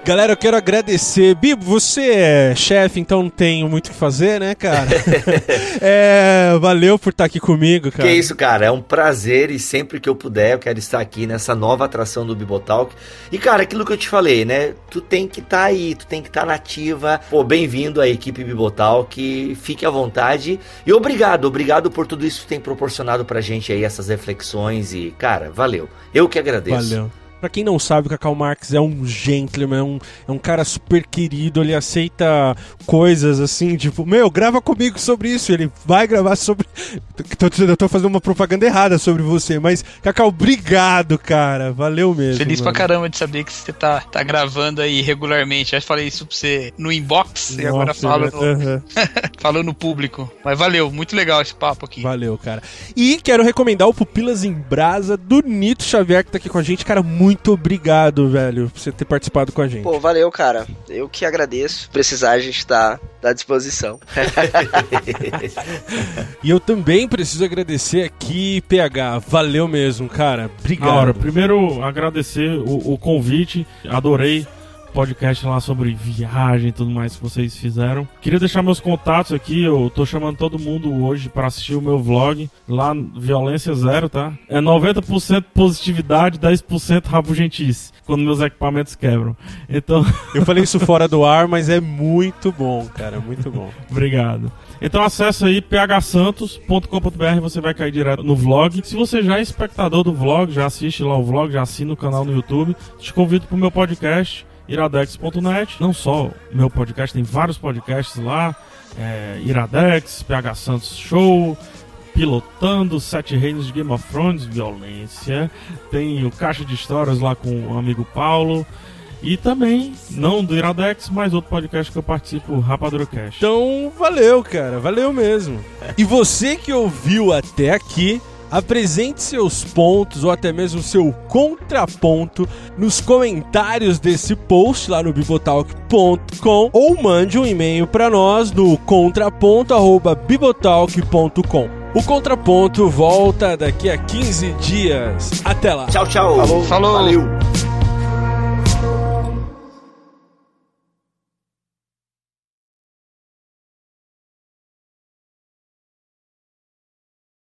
Galera, eu quero agradecer. Bibo, você é chefe, então não tenho muito o que fazer, né, cara? <laughs> é, valeu por estar aqui comigo, cara. Que isso, cara, é um prazer e sempre que eu puder eu quero estar aqui nessa nova atração do Bibotalk. E, cara, aquilo que eu te falei, né? Tu tem que estar aí, tu tem que estar nativa. Pô, bem-vindo à equipe Bibotalk, fique à vontade. E obrigado, obrigado por tudo isso que tem proporcionado pra gente aí, essas reflexões. E, cara, valeu. Eu que agradeço. Valeu. Pra quem não sabe, o Cacau Marx é um gentleman, é um, é um cara super querido, ele aceita coisas assim, tipo, meu, grava comigo sobre isso, ele vai gravar sobre. <laughs> Tô, eu tô fazendo uma propaganda errada sobre você, mas, Cacau, obrigado, cara. Valeu mesmo. Feliz mano. pra caramba de saber que você tá, tá gravando aí regularmente. Já falei isso pra você no inbox e agora Nossa, falo no, aham. <laughs> falo no público. Mas valeu, muito legal esse papo aqui. Valeu, cara. E quero recomendar o Pupilas em Brasa do Nito Xavier, que tá aqui com a gente. Cara, muito obrigado, velho, por você ter participado com a gente. Pô, valeu, cara. Eu que agradeço. Precisar, a gente tá à disposição. <laughs> E eu também preciso agradecer aqui, PH. Valeu mesmo, cara. Obrigado. Na hora, primeiro agradecer o, o convite, adorei podcast lá sobre viagem e tudo mais que vocês fizeram. Queria deixar meus contatos aqui, eu tô chamando todo mundo hoje para assistir o meu vlog, lá Violência Zero, tá? É 90% positividade, 10% rabugentice, quando meus equipamentos quebram. Então, Eu falei isso fora do ar, mas é muito bom, cara. Muito bom. <laughs> Obrigado. Então acessa aí phsantos.com.br, você vai cair direto no vlog. Se você já é espectador do vlog, já assiste lá o vlog, já assina o canal no YouTube, te convido pro meu podcast iradex.net. Não só meu podcast, tem vários podcasts lá. É, Iradex, PH Santos Show, Pilotando, Sete Reinos de Game of Thrones, Violência. Tem o Caixa de Histórias lá com o amigo Paulo. E também, não do Iradex, mas outro podcast que eu participo, Rapadura Cast. Então, valeu, cara. Valeu mesmo. E você que ouviu até aqui, apresente seus pontos ou até mesmo seu contraponto nos comentários desse post lá no bibotalk.com ou mande um e-mail para nós no contraponto@bibotalk.com. O contraponto volta daqui a 15 dias. Até lá. Tchau, tchau. Falou. Falou. Valeu.